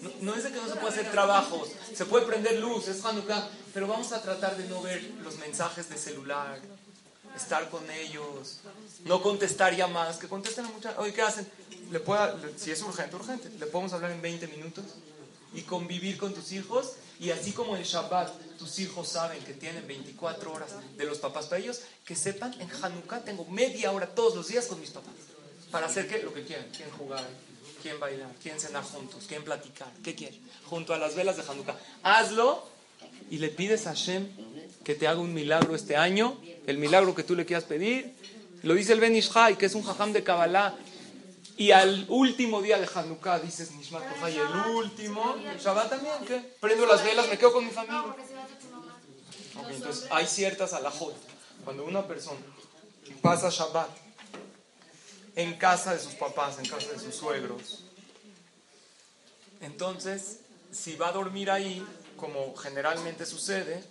No, no es de que no se puede hacer trabajos, se puede prender luz, es Hanukkah, pero vamos a tratar de no ver los mensajes de celular, estar con ellos, no contestar llamadas, que contesten a muchas. Oye, ¿qué hacen? Le pueda, le- si es urgente, urgente, le podemos hablar en 20 minutos y convivir con tus hijos. Y así como en Shabbat tus hijos saben que tienen 24 horas de los papás para ellos, que sepan, en Hanukkah tengo media hora todos los días con mis papás. Para hacer ¿qué? lo que quieran. Quieren jugar, quieren bailar, quieren cenar juntos, quieren platicar. ¿Qué quieren? Junto a las velas de Hanukkah. Hazlo y le pides a Hashem que te haga un milagro este año. El milagro que tú le quieras pedir. Lo dice el Ben Ishai, que es un jajam de Kabbalah. Y al último día de Hanukkah dices Nishmat Kohai, el último. Shabbat también, ¿qué? Prendo las velas, me quedo con mi familia. Ok, entonces hay ciertas alajot. Cuando una persona pasa Shabbat en casa de sus papás, en casa de sus suegros. Entonces, si va a dormir ahí, como generalmente sucede,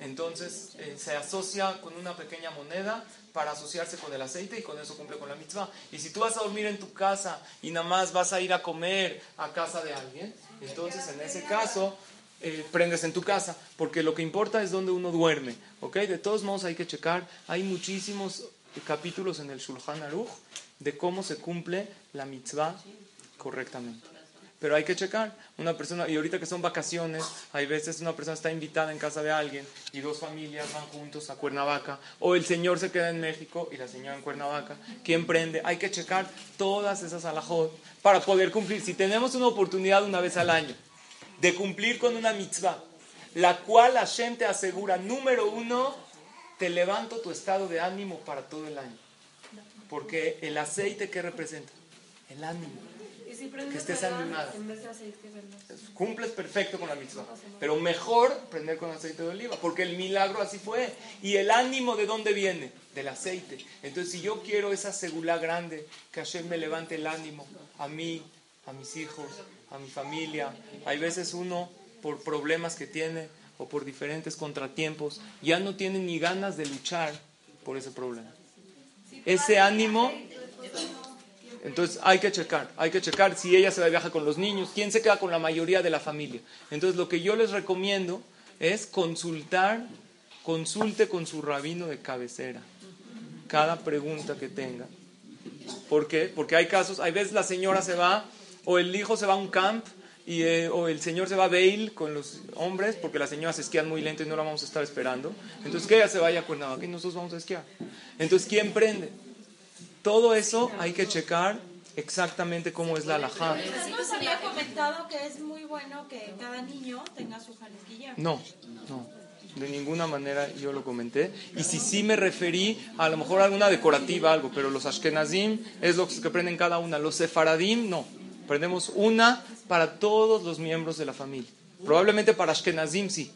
entonces eh, se asocia con una pequeña moneda para asociarse con el aceite y con eso cumple con la mitzvah. Y si tú vas a dormir en tu casa y nada más vas a ir a comer a casa de alguien, entonces en ese caso eh, prendes en tu casa, porque lo que importa es donde uno duerme, ¿ok? De todos modos hay que checar, hay muchísimos capítulos en el Shulchan Aruch de cómo se cumple la mitzvah correctamente. Pero hay que checar. Una persona, y ahorita que son vacaciones, hay veces una persona está invitada en casa de alguien y dos familias van juntos a Cuernavaca, o el señor se queda en México y la señora en Cuernavaca. ¿Quién prende? Hay que checar todas esas alajot para poder cumplir. Si tenemos una oportunidad una vez al año de cumplir con una mitzvah, la cual la gente asegura, número uno, te levanto tu estado de ánimo para todo el año. Porque el aceite, ¿qué representa? El ánimo que estés animada. Cumples perfecto con la mitzvah. Pero mejor prender con aceite de oliva, porque el milagro así fue. ¿Y el ánimo de dónde viene? Del aceite. Entonces, si yo quiero esa segula grande, que Hashem me levante el ánimo a mí, a mis hijos, a mi familia. Hay veces uno, por problemas que tiene o por diferentes contratiempos, ya no tiene ni ganas de luchar por ese problema. Ese ánimo entonces hay que checar, hay que checar si ella se va de viaje con los niños, quién se queda con la mayoría de la familia. Entonces lo que yo les recomiendo es consultar, consulte con su rabino de cabecera cada pregunta que tenga. ¿Por qué? Porque hay casos, hay veces la señora se va o el hijo se va a un camp y, eh, o el señor se va a bail con los hombres porque las señoras esquían muy lento y no la vamos a estar esperando. Entonces que ella se vaya a Cuernavaca y nosotros vamos a esquiar. Entonces, ¿quién prende? Todo eso hay que checar exactamente cómo es la alajá. Nos había comentado que es muy bueno que cada niño tenga su. No, no. De ninguna manera yo lo comenté. Y si sí me referí a lo mejor a alguna decorativa, algo, pero los ashkenazim es lo que prenden cada una. Los sefaradim, no. Prendemos una para todos los miembros de la familia. Probablemente para ashkenazim sí.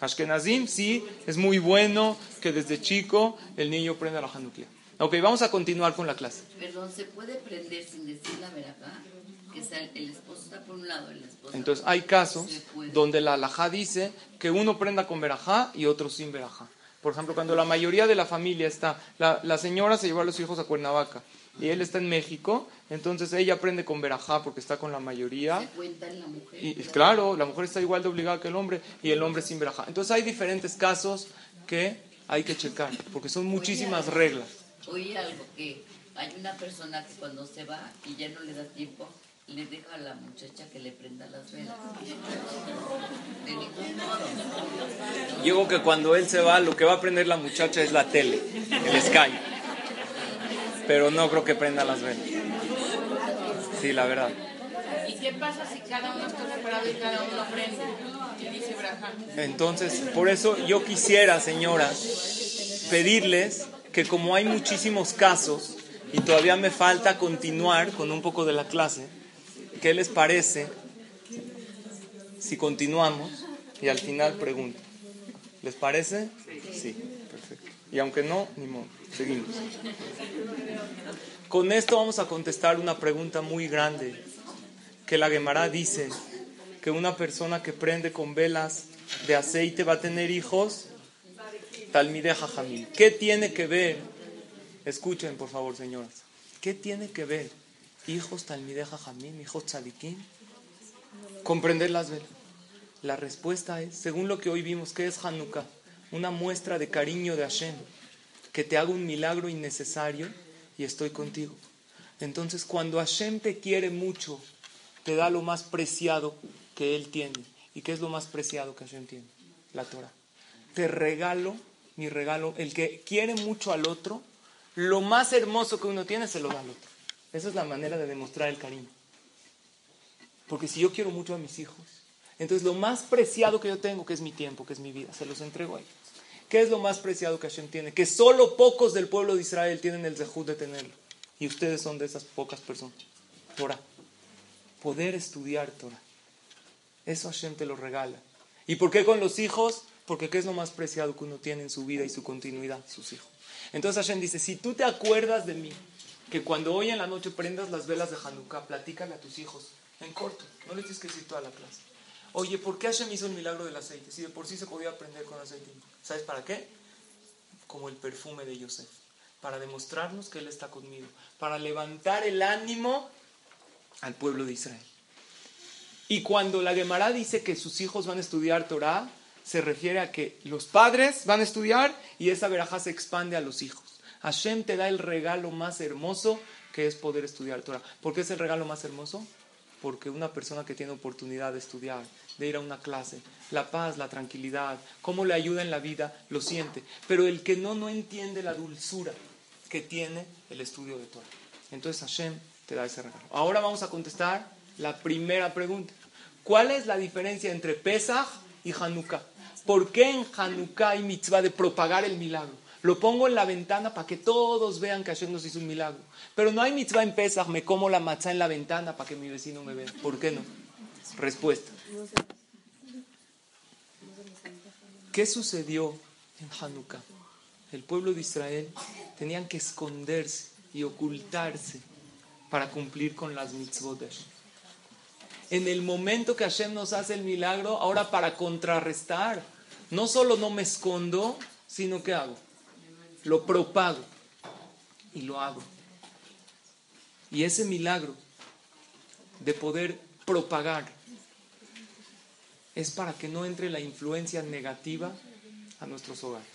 Ashkenazim sí, es muy bueno que desde chico el niño prenda la januquia. Ok, vamos a continuar con la clase. Perdón, ¿se puede prender sin decir la verajá? Que el esposo está por un lado, el esposo Entonces, hay casos donde la alajá dice que uno prenda con verajá y otro sin verajá. Por ejemplo, cuando la mayoría de la familia está, la, la, señora se llevó a los hijos a Cuernavaca y él está en México, entonces ella prende con verajá porque está con la mayoría. ¿Se la mujer? Y, claro, la mujer está igual de obligada que el hombre y el hombre sin verajá. Entonces hay diferentes casos que hay que checar porque son muchísimas reglas oí algo que hay una persona que cuando se va y ya no le da tiempo, le deja a la muchacha que le prenda las velas. De ningún modo. Digo que cuando él se va, lo que va a prender la muchacha es la tele, el Sky. Pero no creo que prenda las velas. Sí, la verdad. ¿Y qué pasa si cada uno está separado y cada uno prende? Y dice Entonces, por eso yo quisiera, señoras, pedirles que como hay muchísimos casos y todavía me falta continuar con un poco de la clase, ¿qué les parece si continuamos y al final pregunto? ¿Les parece? Sí, perfecto. Y aunque no, ni modo, seguimos. Con esto vamos a contestar una pregunta muy grande, que la Gemara dice que una persona que prende con velas de aceite va a tener hijos Talmide Jajamil. ¿Qué tiene que ver? Escuchen, por favor, señoras. ¿Qué tiene que ver hijos Talmide Jajamil, hijos Tzadikim? Comprender las velas. La respuesta es, según lo que hoy vimos, ¿qué es Hanukkah? Una muestra de cariño de Hashem. Que te haga un milagro innecesario y estoy contigo. Entonces, cuando Hashem te quiere mucho, te da lo más preciado que Él tiene. ¿Y qué es lo más preciado que Hashem tiene? La Torah. Te regalo mi regalo, el que quiere mucho al otro, lo más hermoso que uno tiene se lo da al otro. Esa es la manera de demostrar el cariño. Porque si yo quiero mucho a mis hijos, entonces lo más preciado que yo tengo, que es mi tiempo, que es mi vida, se los entrego a ellos. ¿Qué es lo más preciado que Hashem tiene? Que solo pocos del pueblo de Israel tienen el zehut de tenerlo. Y ustedes son de esas pocas personas. Torah. Poder estudiar Torah. Eso Hashem te lo regala. ¿Y por qué con los hijos? Porque ¿qué es lo más preciado que uno tiene en su vida y su continuidad? Sus hijos. Entonces Hashem dice, si tú te acuerdas de mí que cuando hoy en la noche prendas las velas de Hanukkah, platícale a tus hijos en corto, no les tienes que decir toda la clase. Oye, ¿por qué Hashem hizo el milagro del aceite? Si de por sí se podía prender con aceite. ¿Sabes para qué? Como el perfume de Yosef. Para demostrarnos que Él está conmigo. Para levantar el ánimo al pueblo de Israel. Y cuando la Gemara dice que sus hijos van a estudiar Torah, se refiere a que los padres van a estudiar y esa verajá se expande a los hijos. Hashem te da el regalo más hermoso que es poder estudiar Torah. ¿Por qué es el regalo más hermoso? Porque una persona que tiene oportunidad de estudiar, de ir a una clase, la paz, la tranquilidad, cómo le ayuda en la vida, lo siente. Pero el que no, no entiende la dulzura que tiene el estudio de Torah. Entonces Hashem te da ese regalo. Ahora vamos a contestar la primera pregunta. ¿Cuál es la diferencia entre Pesach y Hanukkah? ¿Por qué en Hanukkah hay mitzvah de propagar el milagro? Lo pongo en la ventana para que todos vean que Hashem nos hizo un milagro. Pero no hay mitzvah en Pesach, me como la matzah en la ventana para que mi vecino me vea. ¿Por qué no? Respuesta. ¿Qué sucedió en Hanukkah? El pueblo de Israel tenían que esconderse y ocultarse para cumplir con las mitzvot de Hashem. En el momento que Hashem nos hace el milagro, ahora para contrarrestar, no solo no me escondo, sino que hago lo propago y lo hago. Y ese milagro de poder propagar es para que no entre la influencia negativa a nuestros hogares.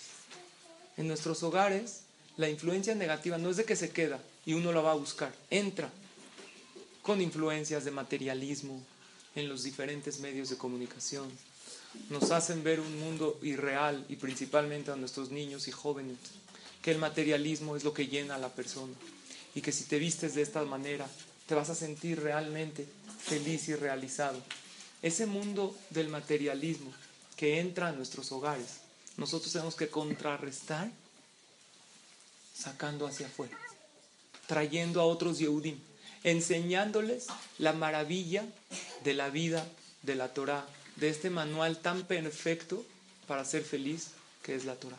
En nuestros hogares, la influencia negativa no es de que se queda y uno la va a buscar, entra con influencias de materialismo en los diferentes medios de comunicación. Nos hacen ver un mundo irreal y principalmente a nuestros niños y jóvenes que el materialismo es lo que llena a la persona y que si te vistes de esta manera te vas a sentir realmente feliz y realizado. Ese mundo del materialismo que entra a nuestros hogares, nosotros tenemos que contrarrestar sacando hacia afuera, trayendo a otros Yehudim, enseñándoles la maravilla de la vida de la Torah, de este manual tan perfecto para ser feliz que es la Torah.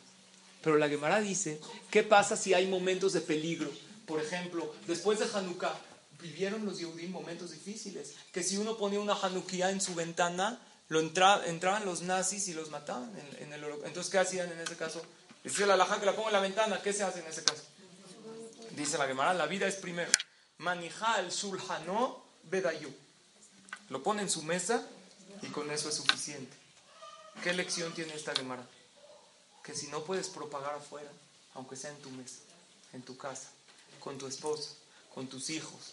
Pero la Gemara dice, ¿qué pasa si hay momentos de peligro? Por ejemplo, después de Hanukkah, vivieron los Yehudim momentos difíciles. Que si uno ponía una Hanukkah en su ventana, lo entraban los nazis y los mataban. En, el, entonces, ¿qué hacían en ese caso? Dice la alhaja que la pongo en la ventana, ¿qué se hace en ese caso? Dice la Gemara, la vida es primero. Manijal sulhano bedayu. Lo pone en su mesa y con eso es suficiente. ¿Qué lección tiene esta Gemara? que si no puedes propagar afuera, aunque sea en tu mesa, en tu casa, con tu esposa, con tus hijos,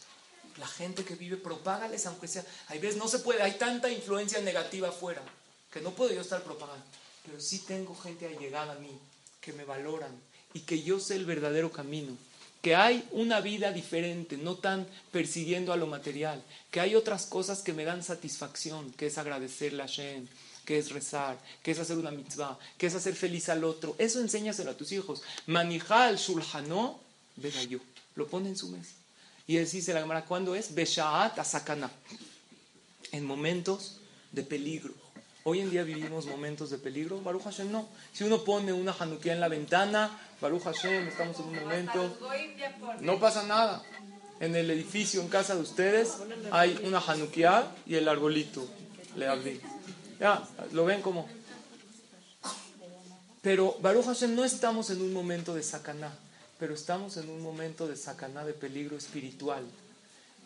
la gente que vive, propágales aunque sea. Hay veces no se puede, hay tanta influencia negativa afuera que no puedo yo estar propagando. Pero sí tengo gente allegada a mí que me valoran y que yo sé el verdadero camino. Que hay una vida diferente, no tan persiguiendo a lo material. Que hay otras cosas que me dan satisfacción, que es agradecerle a Shem, qué es rezar, qué es hacer una mitzvah, qué es hacer feliz al otro. Eso enséñaselo a tus hijos. Manijal shulhano yo. Lo pone en su mesa. Y él dice la Gemara, ¿cuándo es? Beshaat asakana. En momentos de peligro. Hoy en día vivimos momentos de peligro. Baruch Hashem no. Si uno pone una Hanukkah en la ventana, Baruch Hashem, estamos en un momento. No pasa nada. En el edificio, en casa de ustedes, hay una Hanukkah y el arbolito. Le abrí. Ya, lo ven como. Pero Baruch Hashem no estamos en un momento de sacaná, pero estamos en un momento de sacaná de peligro espiritual,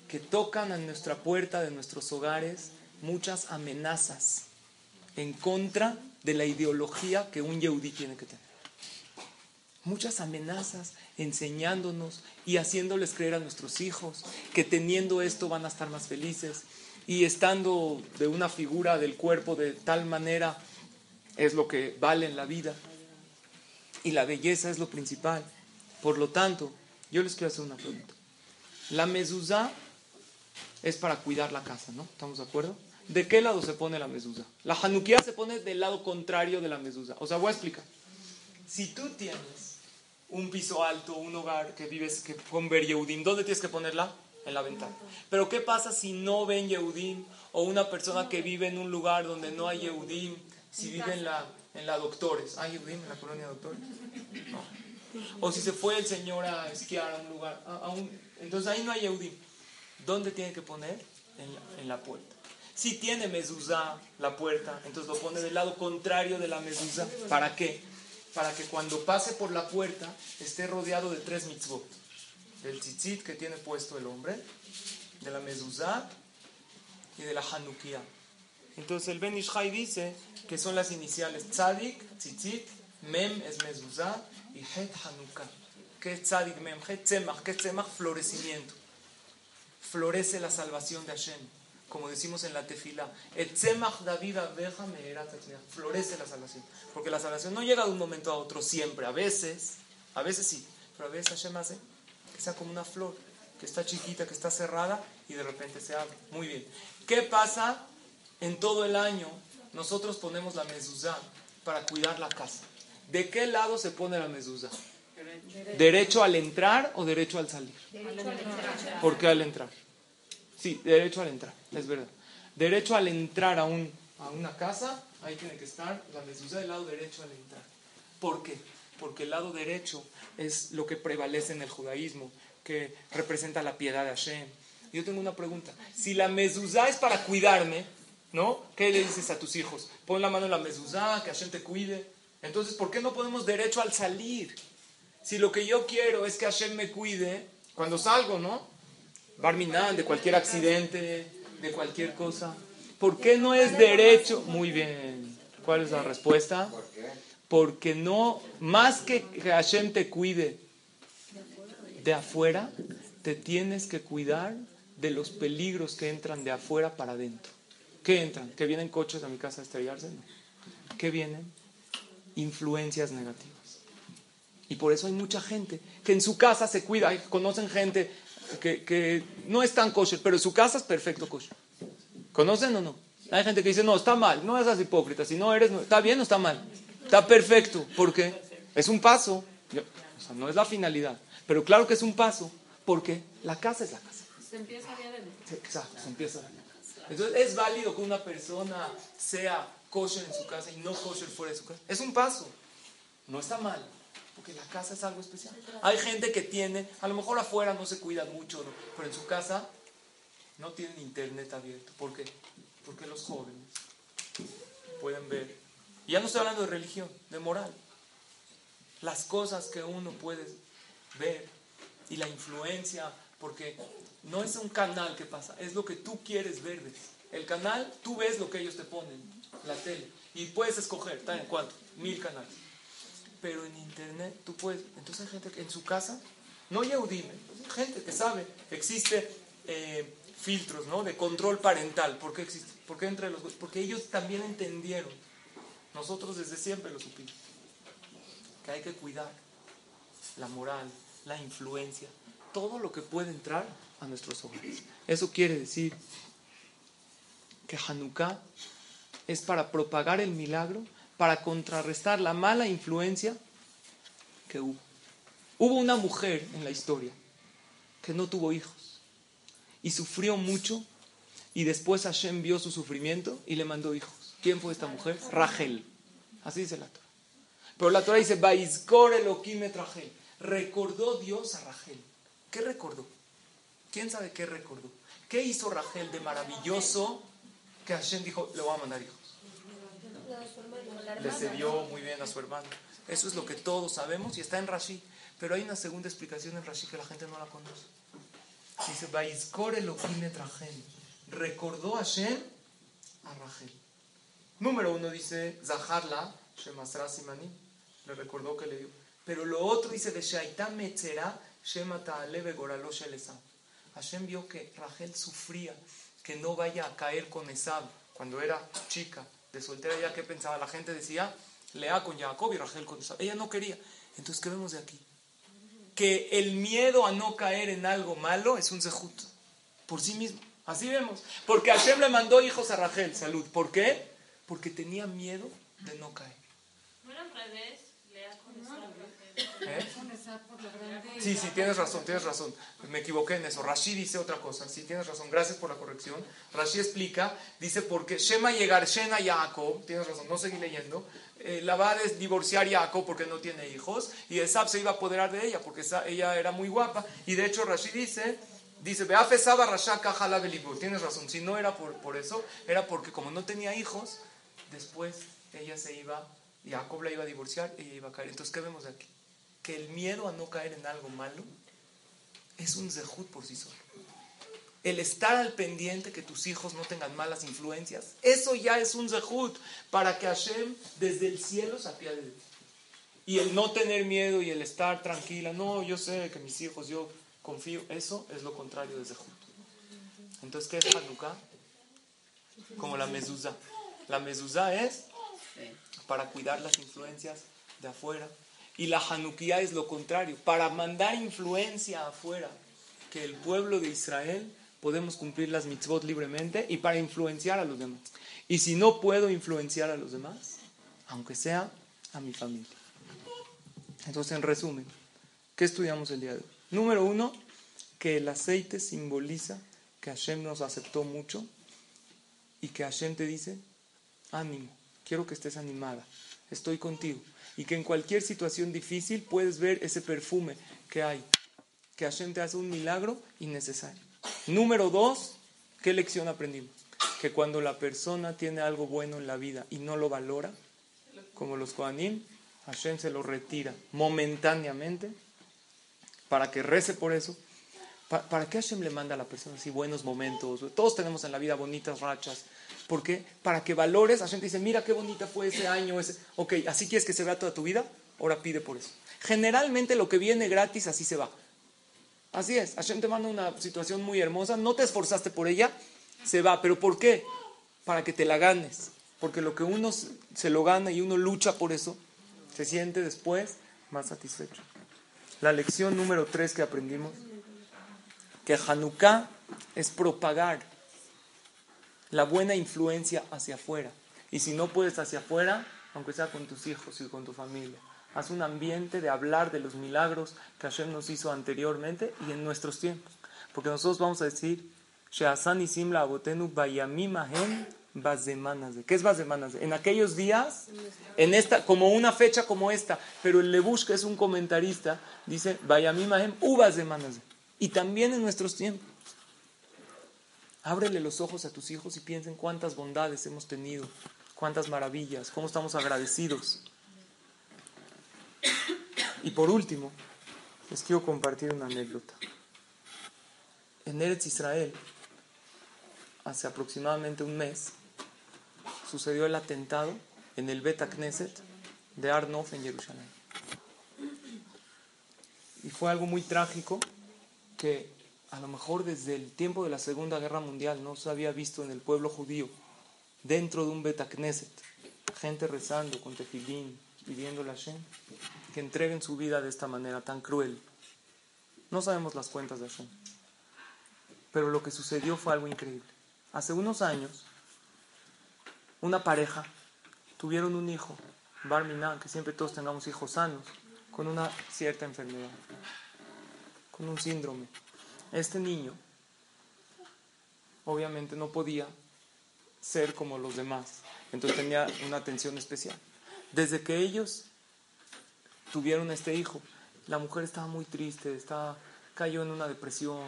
que tocan a nuestra puerta de nuestros hogares muchas amenazas en contra de la ideología que un yehudí tiene que tener. Muchas amenazas enseñándonos y haciéndoles creer a nuestros hijos que teniendo esto van a estar más felices, y estando de una figura del cuerpo de tal manera es lo que vale en la vida y la belleza es lo principal. Por lo tanto, yo les quiero hacer una pregunta. La mezuzá es para cuidar la casa, ¿no? ¿Estamos de acuerdo? ¿De qué lado se pone la mezuzá? La hanukkah se pone del lado contrario de la mezuzá. O sea, voy a explicar. Si tú tienes un piso alto, un hogar que vives que, con Ber Yehudim, ¿dónde tienes que ponerla? en la ventana. Pero ¿qué pasa si no ven Yehudim o una persona que vive en un lugar donde no hay Yehudim, si vive en la, en la Doctores? ¿Hay Yehudim en la colonia Doctores? No. O si se fue el señor a esquiar a un lugar, a, a un, entonces ahí no hay Yehudim. ¿Dónde tiene que poner? En la, en la puerta. Si tiene mezuzá la puerta, entonces lo pone del lado contrario de la mezuzá. ¿Para qué? Para que cuando pase por la puerta esté rodeado de tres mitzvot. Del tzitzit que tiene puesto el hombre, de la mezuzá y de la hanukkah. Entonces el Ben Ishai dice que son las iniciales tzadik, tzitzit, mem es mezuzá y het hanukkah. ¿Qué es tzadik, mem? Het tzemach. ¿Qué es? Florecimiento. Florece la salvación de Hashem. Como decimos en la tefila, David abeja florece la salvación. Porque la salvación no llega de un momento a otro siempre. A veces, a veces sí, pero a veces Hashem hace que sea como una flor, que está chiquita, que está cerrada y de repente se abre. Muy bien. ¿Qué pasa en todo el año? Nosotros ponemos la mezuzá para cuidar la casa. ¿De qué lado se pone la mezuzá? ¿Derecho al entrar o derecho al salir? ¿Por qué al entrar? Sí, derecho al entrar, es verdad. Derecho al entrar a, un, a una casa, ahí tiene que estar la mezuzá del lado derecho al entrar. ¿Por qué? Porque el lado derecho es lo que prevalece en el judaísmo, que representa la piedad de Hashem. Yo tengo una pregunta. Si la mezuzá es para cuidarme, ¿no? ¿Qué le dices a tus hijos? Pon la mano en la mezuzá, que Hashem te cuide. Entonces, ¿por qué no podemos derecho al salir? Si lo que yo quiero es que Hashem me cuide cuando salgo, ¿no? Barminan, de cualquier accidente, de cualquier cosa. ¿Por qué no es derecho? Muy bien. ¿Cuál es la respuesta? Porque no, más que que Hashem te cuide de afuera, te tienes que cuidar de los peligros que entran de afuera para adentro. ¿Qué entran? ¿Que vienen coches a mi casa a estrellarse? No. ¿Qué vienen? Influencias negativas. Y por eso hay mucha gente que en su casa se cuida. Conocen gente que, que no es tan kosher, pero su casa es perfecto kosher. ¿Conocen o no? Hay gente que dice, no, está mal, no seas hipócrita, si no eres, no- está bien o está mal. Está perfecto. ¿Por qué? Es un paso. Yo- o sea, no es la finalidad. Pero claro que es un paso. porque La casa es la casa. Se empieza adentro. Sí, Exacto, se empieza. Entonces, ¿es válido que una persona sea kosher en su casa y no kosher fuera de su casa? Es un paso. No está mal, porque la casa es algo especial. Hay gente que tiene, a lo mejor afuera no se cuida mucho, ¿no? pero en su casa no tienen internet abierto. ¿Por qué? Porque los jóvenes pueden ver. Y ya no estoy hablando de religión, de moral. Las cosas que uno puede ver y la influencia, porque no es un canal que pasa, es lo que tú quieres ver. El canal, tú ves lo que ellos te ponen, la tele, y puedes escoger, ¿está en cuánto? Mil canales. Pero en internet tú puedes, entonces hay gente que en su casa, no Yehudim, gente que sabe, existe eh, filtros, ¿no? De control parental. ¿Por qué existe? ¿Por qué entre los Porque ellos también entendieron. Nosotros desde siempre lo supimos. Que hay que cuidar la moral, la influencia, todo lo que puede entrar a nuestros hogares. Eso quiere decir que Hanukkah es para propagar el milagro, para contrarrestar la mala influencia que hubo. Hubo una mujer en la historia que no tuvo hijos y sufrió mucho y después Hashem vio su sufrimiento y le mandó hijos. ¿Quién fue esta mujer? Rachel. Así dice la Torah. Pero la Torah dice, Rachel. Recordó Dios a Rachel. ¿Qué recordó? ¿Quién sabe qué recordó? ¿Qué hizo Rachel de maravilloso que Hashem dijo, le voy a mandar hijos? Le cedió muy bien a su hermano. Eso es lo que todos sabemos y está en Rashi. Pero hay una segunda explicación en Rashi que la gente no la conoce. Dice, Baizkor Elohim et Rachel. Recordó Hashem a Rachel. Número uno dice, Zaharla, Shemasra Simani. Le recordó que le dio. Pero lo otro dice, de Shaita Metzera, Goralo. Hashem vio que Rachel sufría que no vaya a caer con Esab cuando era chica, de soltera, ya que pensaba, la gente decía, Lea con Jacob y Rachel con Esab. Ella no quería. Entonces, ¿qué vemos de aquí? Que el miedo a no caer en algo malo es un zehut, por sí mismo. Así vemos. Porque Hashem le mandó hijos a Rachel, salud. ¿Por qué? Porque tenía miedo de no caer. ¿No era al revés? Lea con. ¿Eh? Sí, sí, tienes razón, tienes razón. Me equivoqué en eso. Rashi dice otra cosa. Sí, tienes razón. Gracias por la corrección. Rashi explica, dice, porque Shema llegar, Shena Yaakov, tienes razón, no seguí leyendo. La va a divorciar Jacob porque no tiene hijos. Y Esab se iba a apoderar de ella porque ella era muy guapa. Y de hecho, Rashi dice, dice, Beafesaba Rashaka Tienes razón. Si no era por, por eso, era porque como no tenía hijos, después ella se iba, Jacob la iba a divorciar y ella iba a caer. Entonces, ¿qué vemos de aquí? Que el miedo a no caer en algo malo es un zehut por sí solo. El estar al pendiente que tus hijos no tengan malas influencias, eso ya es un zehut para que Hashem desde el cielo se apiade de ti. Y el no tener miedo y el estar tranquila, no, yo sé que mis hijos, yo confío, eso es lo contrario de zehut. Entonces, ¿qué es Hanukkah? Como la mezuzá. La mezuzá es para cuidar las influencias de afuera y la Hanukkah es lo contrario, para mandar influencia afuera, que el pueblo de Israel podemos cumplir las mitzvot libremente y para influenciar a los demás. Y si no puedo influenciar a los demás, aunque sea a mi familia. Entonces, en resumen, ¿qué estudiamos el día de hoy? Número uno, que el aceite simboliza que Hashem nos aceptó mucho y que Hashem te dice, ánimo, quiero que estés animada, estoy contigo y que en cualquier situación difícil puedes ver ese perfume que hay, que Hashem te hace un milagro innecesario. Número dos, ¿qué lección aprendimos? Que cuando la persona tiene algo bueno en la vida y no lo valora, como los Kohanim, Hashem se lo retira momentáneamente para que rece por eso. ¿Para, qué Hashem le manda a la persona así buenos momentos? Todos tenemos en la vida bonitas rachas, ¿Por qué? Para que valores. La gente dice, mira qué bonita fue ese año. Ese... Ok, así quieres que se vea toda tu vida. Ahora pide por eso. Generalmente lo que viene gratis así se va. Así es. Hashem te manda una situación muy hermosa. No te esforzaste por ella. Se va. ¿Pero por qué? Para que te la ganes. Porque lo que uno se lo gana y uno lucha por eso, se siente después más satisfecho. La lección número tres que aprendimos, que Hanukkah es propagar la buena influencia hacia afuera. Y si no puedes hacia afuera, aunque sea con tus hijos y con tu familia, haz un ambiente de hablar de los milagros que Hashem nos hizo anteriormente y en nuestros tiempos. Porque nosotros vamos a decir, ¿qué es Bazemanas? En aquellos días, en esta, como una fecha como esta, pero el Lebush, que es un comentarista, dice, Bayamimahem u Y también en nuestros tiempos. Ábrele los ojos a tus hijos y piensen cuántas bondades hemos tenido, cuántas maravillas, cómo estamos agradecidos. Y por último, les quiero compartir una anécdota. En Eretz Israel, hace aproximadamente un mes, sucedió el atentado en el Bet Knesset de Arnof en Jerusalén. Y fue algo muy trágico que a lo mejor desde el tiempo de la Segunda Guerra Mundial no se había visto en el pueblo judío, dentro de un Betacneset, gente rezando con tefilín, pidiendo la Hashem, que entreguen su vida de esta manera tan cruel. No sabemos las cuentas de Hashem. Pero lo que sucedió fue algo increíble. Hace unos años, una pareja tuvieron un hijo, Barminan, que siempre todos tengamos hijos sanos, con una cierta enfermedad, con un síndrome. Este niño obviamente no podía ser como los demás, entonces tenía una atención especial. Desde que ellos tuvieron este hijo, la mujer estaba muy triste, estaba, cayó en una depresión,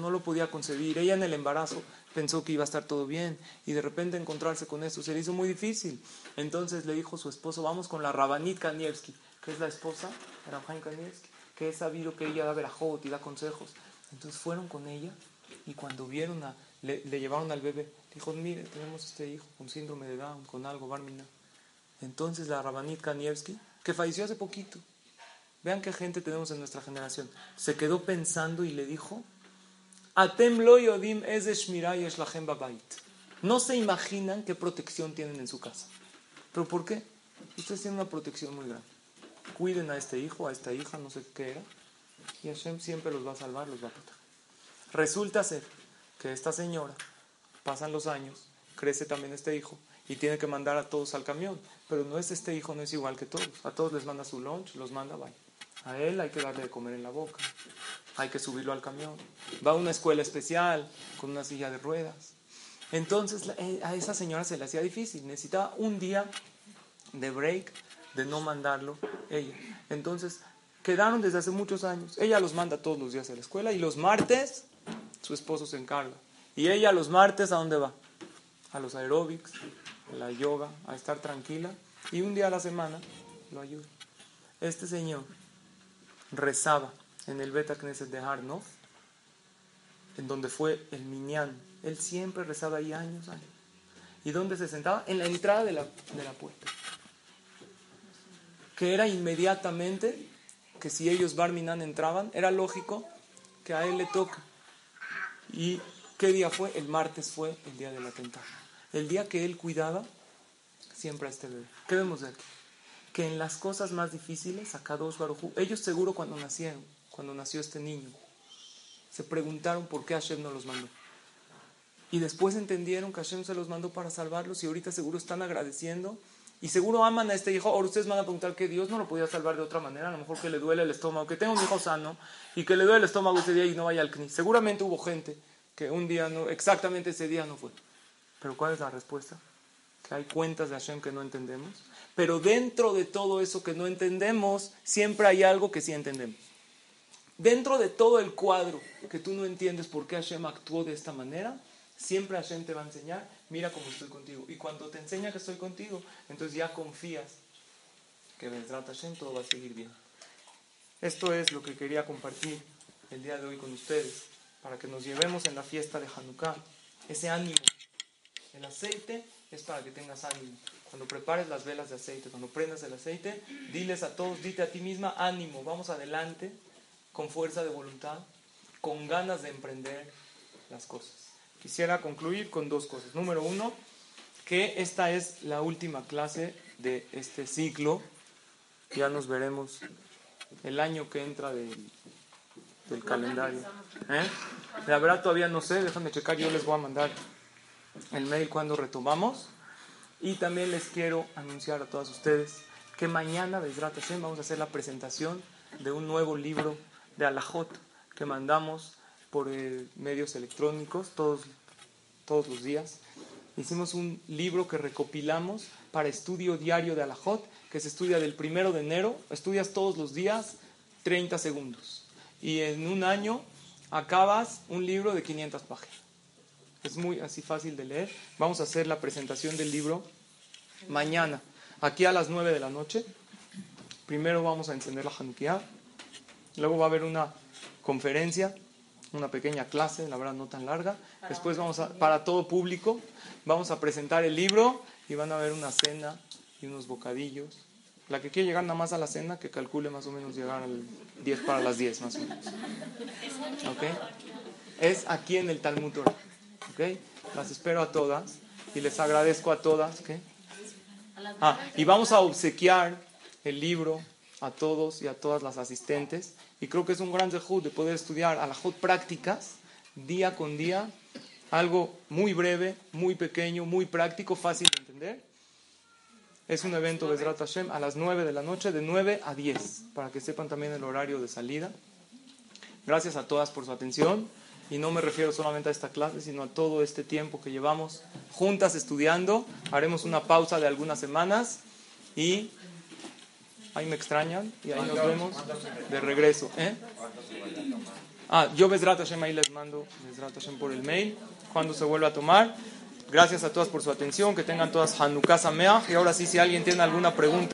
no, lo podía concebir. Ella en el embarazo pensó que iba a estar todo bien y de repente encontrarse con esto se le hizo muy difícil. Entonces le dijo a su esposo, vamos con la Rabanit Kanievski, que es la esposa de Rabhaim Kanievski, que es sabido que ella da verajot y da consejos. Entonces fueron con ella y cuando vieron a, le, llevaron al bebé, dijo, mire, tenemos este hijo con síndrome de Down, con algo, Barmina. Entonces la Rabanit Kanievski, que falleció hace poquito, vean qué gente tenemos en nuestra generación, se quedó pensando y le dijo, Atem lo yodim No se imaginan qué protección tienen en su casa. ¿Pero por qué? Ustedes tienen una protección muy grande. Cuiden a este hijo, a esta hija, no sé qué era y Hashem siempre los va a salvar, los va a proteger. Resulta ser que esta señora, pasan los años, crece también este hijo y tiene que mandar a todos al camión. Pero no es este hijo, no es igual que todos. A todos les manda su lunch, los manda, vaya. A él hay que darle de comer en la boca, hay que subirlo al camión. Va a una escuela especial con una silla de ruedas. Entonces eh, a esa señora se le hacía difícil, necesitaba un día de break, de no mandarlo ella. Entonces quedaron desde hace muchos años. Ella los manda todos los días a la escuela y los martes su esposo se encarga. Y ella los martes a dónde va? A los aeróbics, a la yoga, a estar tranquila. Y un día a la semana lo ayuda. Este señor rezaba en el Beta Knesset de Harnov, en donde fue el Minyan. Él siempre rezaba ahí años, años. ¿Y dónde se sentaba? En la entrada de la, de la puerta. Que era inmediatamente que si ellos Barminan entraban, era lógico que a él le toca. ¿Y qué día fue? El martes fue el día del atentado. El día que él cuidaba siempre a este bebé. ¿Qué vemos de aquí? Que en las cosas más difíciles, acá dos Barujú, ellos seguro cuando nacieron, cuando nació este niño, se preguntaron por qué Hashem no los mandó. Y después entendieron que Hashem se los mandó para salvarlos y ahorita seguro están agradeciendo y seguro aman a este hijo. Ahora ustedes van a preguntar que Dios no lo podía salvar de otra manera, a lo mejor que le duele el estómago, que tenga un hijo sano y que le duele el estómago ese día y no vaya al CNI. Seguramente hubo gente que un día no, exactamente ese día no fue. Pero ¿cuál es la respuesta? Que hay cuentas de Hashem que no entendemos. Pero dentro de todo eso que no entendemos, siempre hay algo que sí entendemos. Dentro de todo el cuadro que tú no entiendes por qué Hashem actuó de esta manera, siempre Hashem te va a enseñar, mira cómo estoy contigo. Y cuando te enseña que estoy contigo, entonces ya confías que vendrá Hashem todo va a seguir bien. Esto es lo que quería compartir el día de hoy con ustedes, para que nos llevemos en la fiesta de Hanukkah ese ánimo. El aceite es para que tengas ánimo. Cuando prepares las velas de aceite, cuando prendas el aceite, diles a todos, dite a ti misma, ánimo, vamos adelante, con fuerza de voluntad, con ganas de emprender las cosas. Quisiera concluir con dos cosas. Número uno, que esta es la última clase de este ciclo. Ya nos veremos el año que entra del, calendario. ¿Eh? La verdad todavía no sé, déjame checar, yo les voy a mandar el mail cuando retomamos. Y también les quiero anunciar a todas ustedes que mañana, Besrat vamos a hacer la presentación de un nuevo libro de Alajot que mandamos por eh, medios electrónicos todos, todos los días. Hicimos un libro que recopilamos para estudio diario de Alajot, que se estudia del primero de enero, estudias todos los días 30 segundos. Y en un año acabas un libro de 500 páginas. Es muy así fácil de leer. Vamos a hacer la presentación del libro mañana, aquí a las 9 de la noche. Primero vamos a encender la Hanukkah. Luego va a haber una conferencia, una pequeña clase, la verdad no tan larga. Después vamos a, para todo público, vamos a presentar el libro y van a haber una cena y unos bocadillos. La que quiere llegar nada más a la cena, que calcule más o menos llegar al 10 para las 10 más o menos. ¿Ok? Es aquí en el Talmud Torah. ¿Ok? Las espero a todas y les agradezco a todas. ¿qué? Ah, y vamos a obsequiar el libro a todos y a todas las asistentes. Y creo que es un gran dejud de poder estudiar a la Jud prácticas día con día. Algo muy breve, muy pequeño, muy práctico, fácil de entender. Es un evento de Zrat Hashem a las 9 de la noche, de 9 a 10, para que sepan también el horario de salida. Gracias a todas por su atención. Y no me refiero solamente a esta clase, sino a todo este tiempo que llevamos juntas estudiando. Haremos una pausa de algunas semanas y ahí me extrañan y ahí nos vemos de regreso. ¿eh? Ah, yo Besrat Hashem ahí les mando Besrat Hashem por el mail cuando se vuelva a tomar. Gracias a todas por su atención, que tengan todas Hanukkah Sameach. Y ahora sí, si alguien tiene alguna pregunta.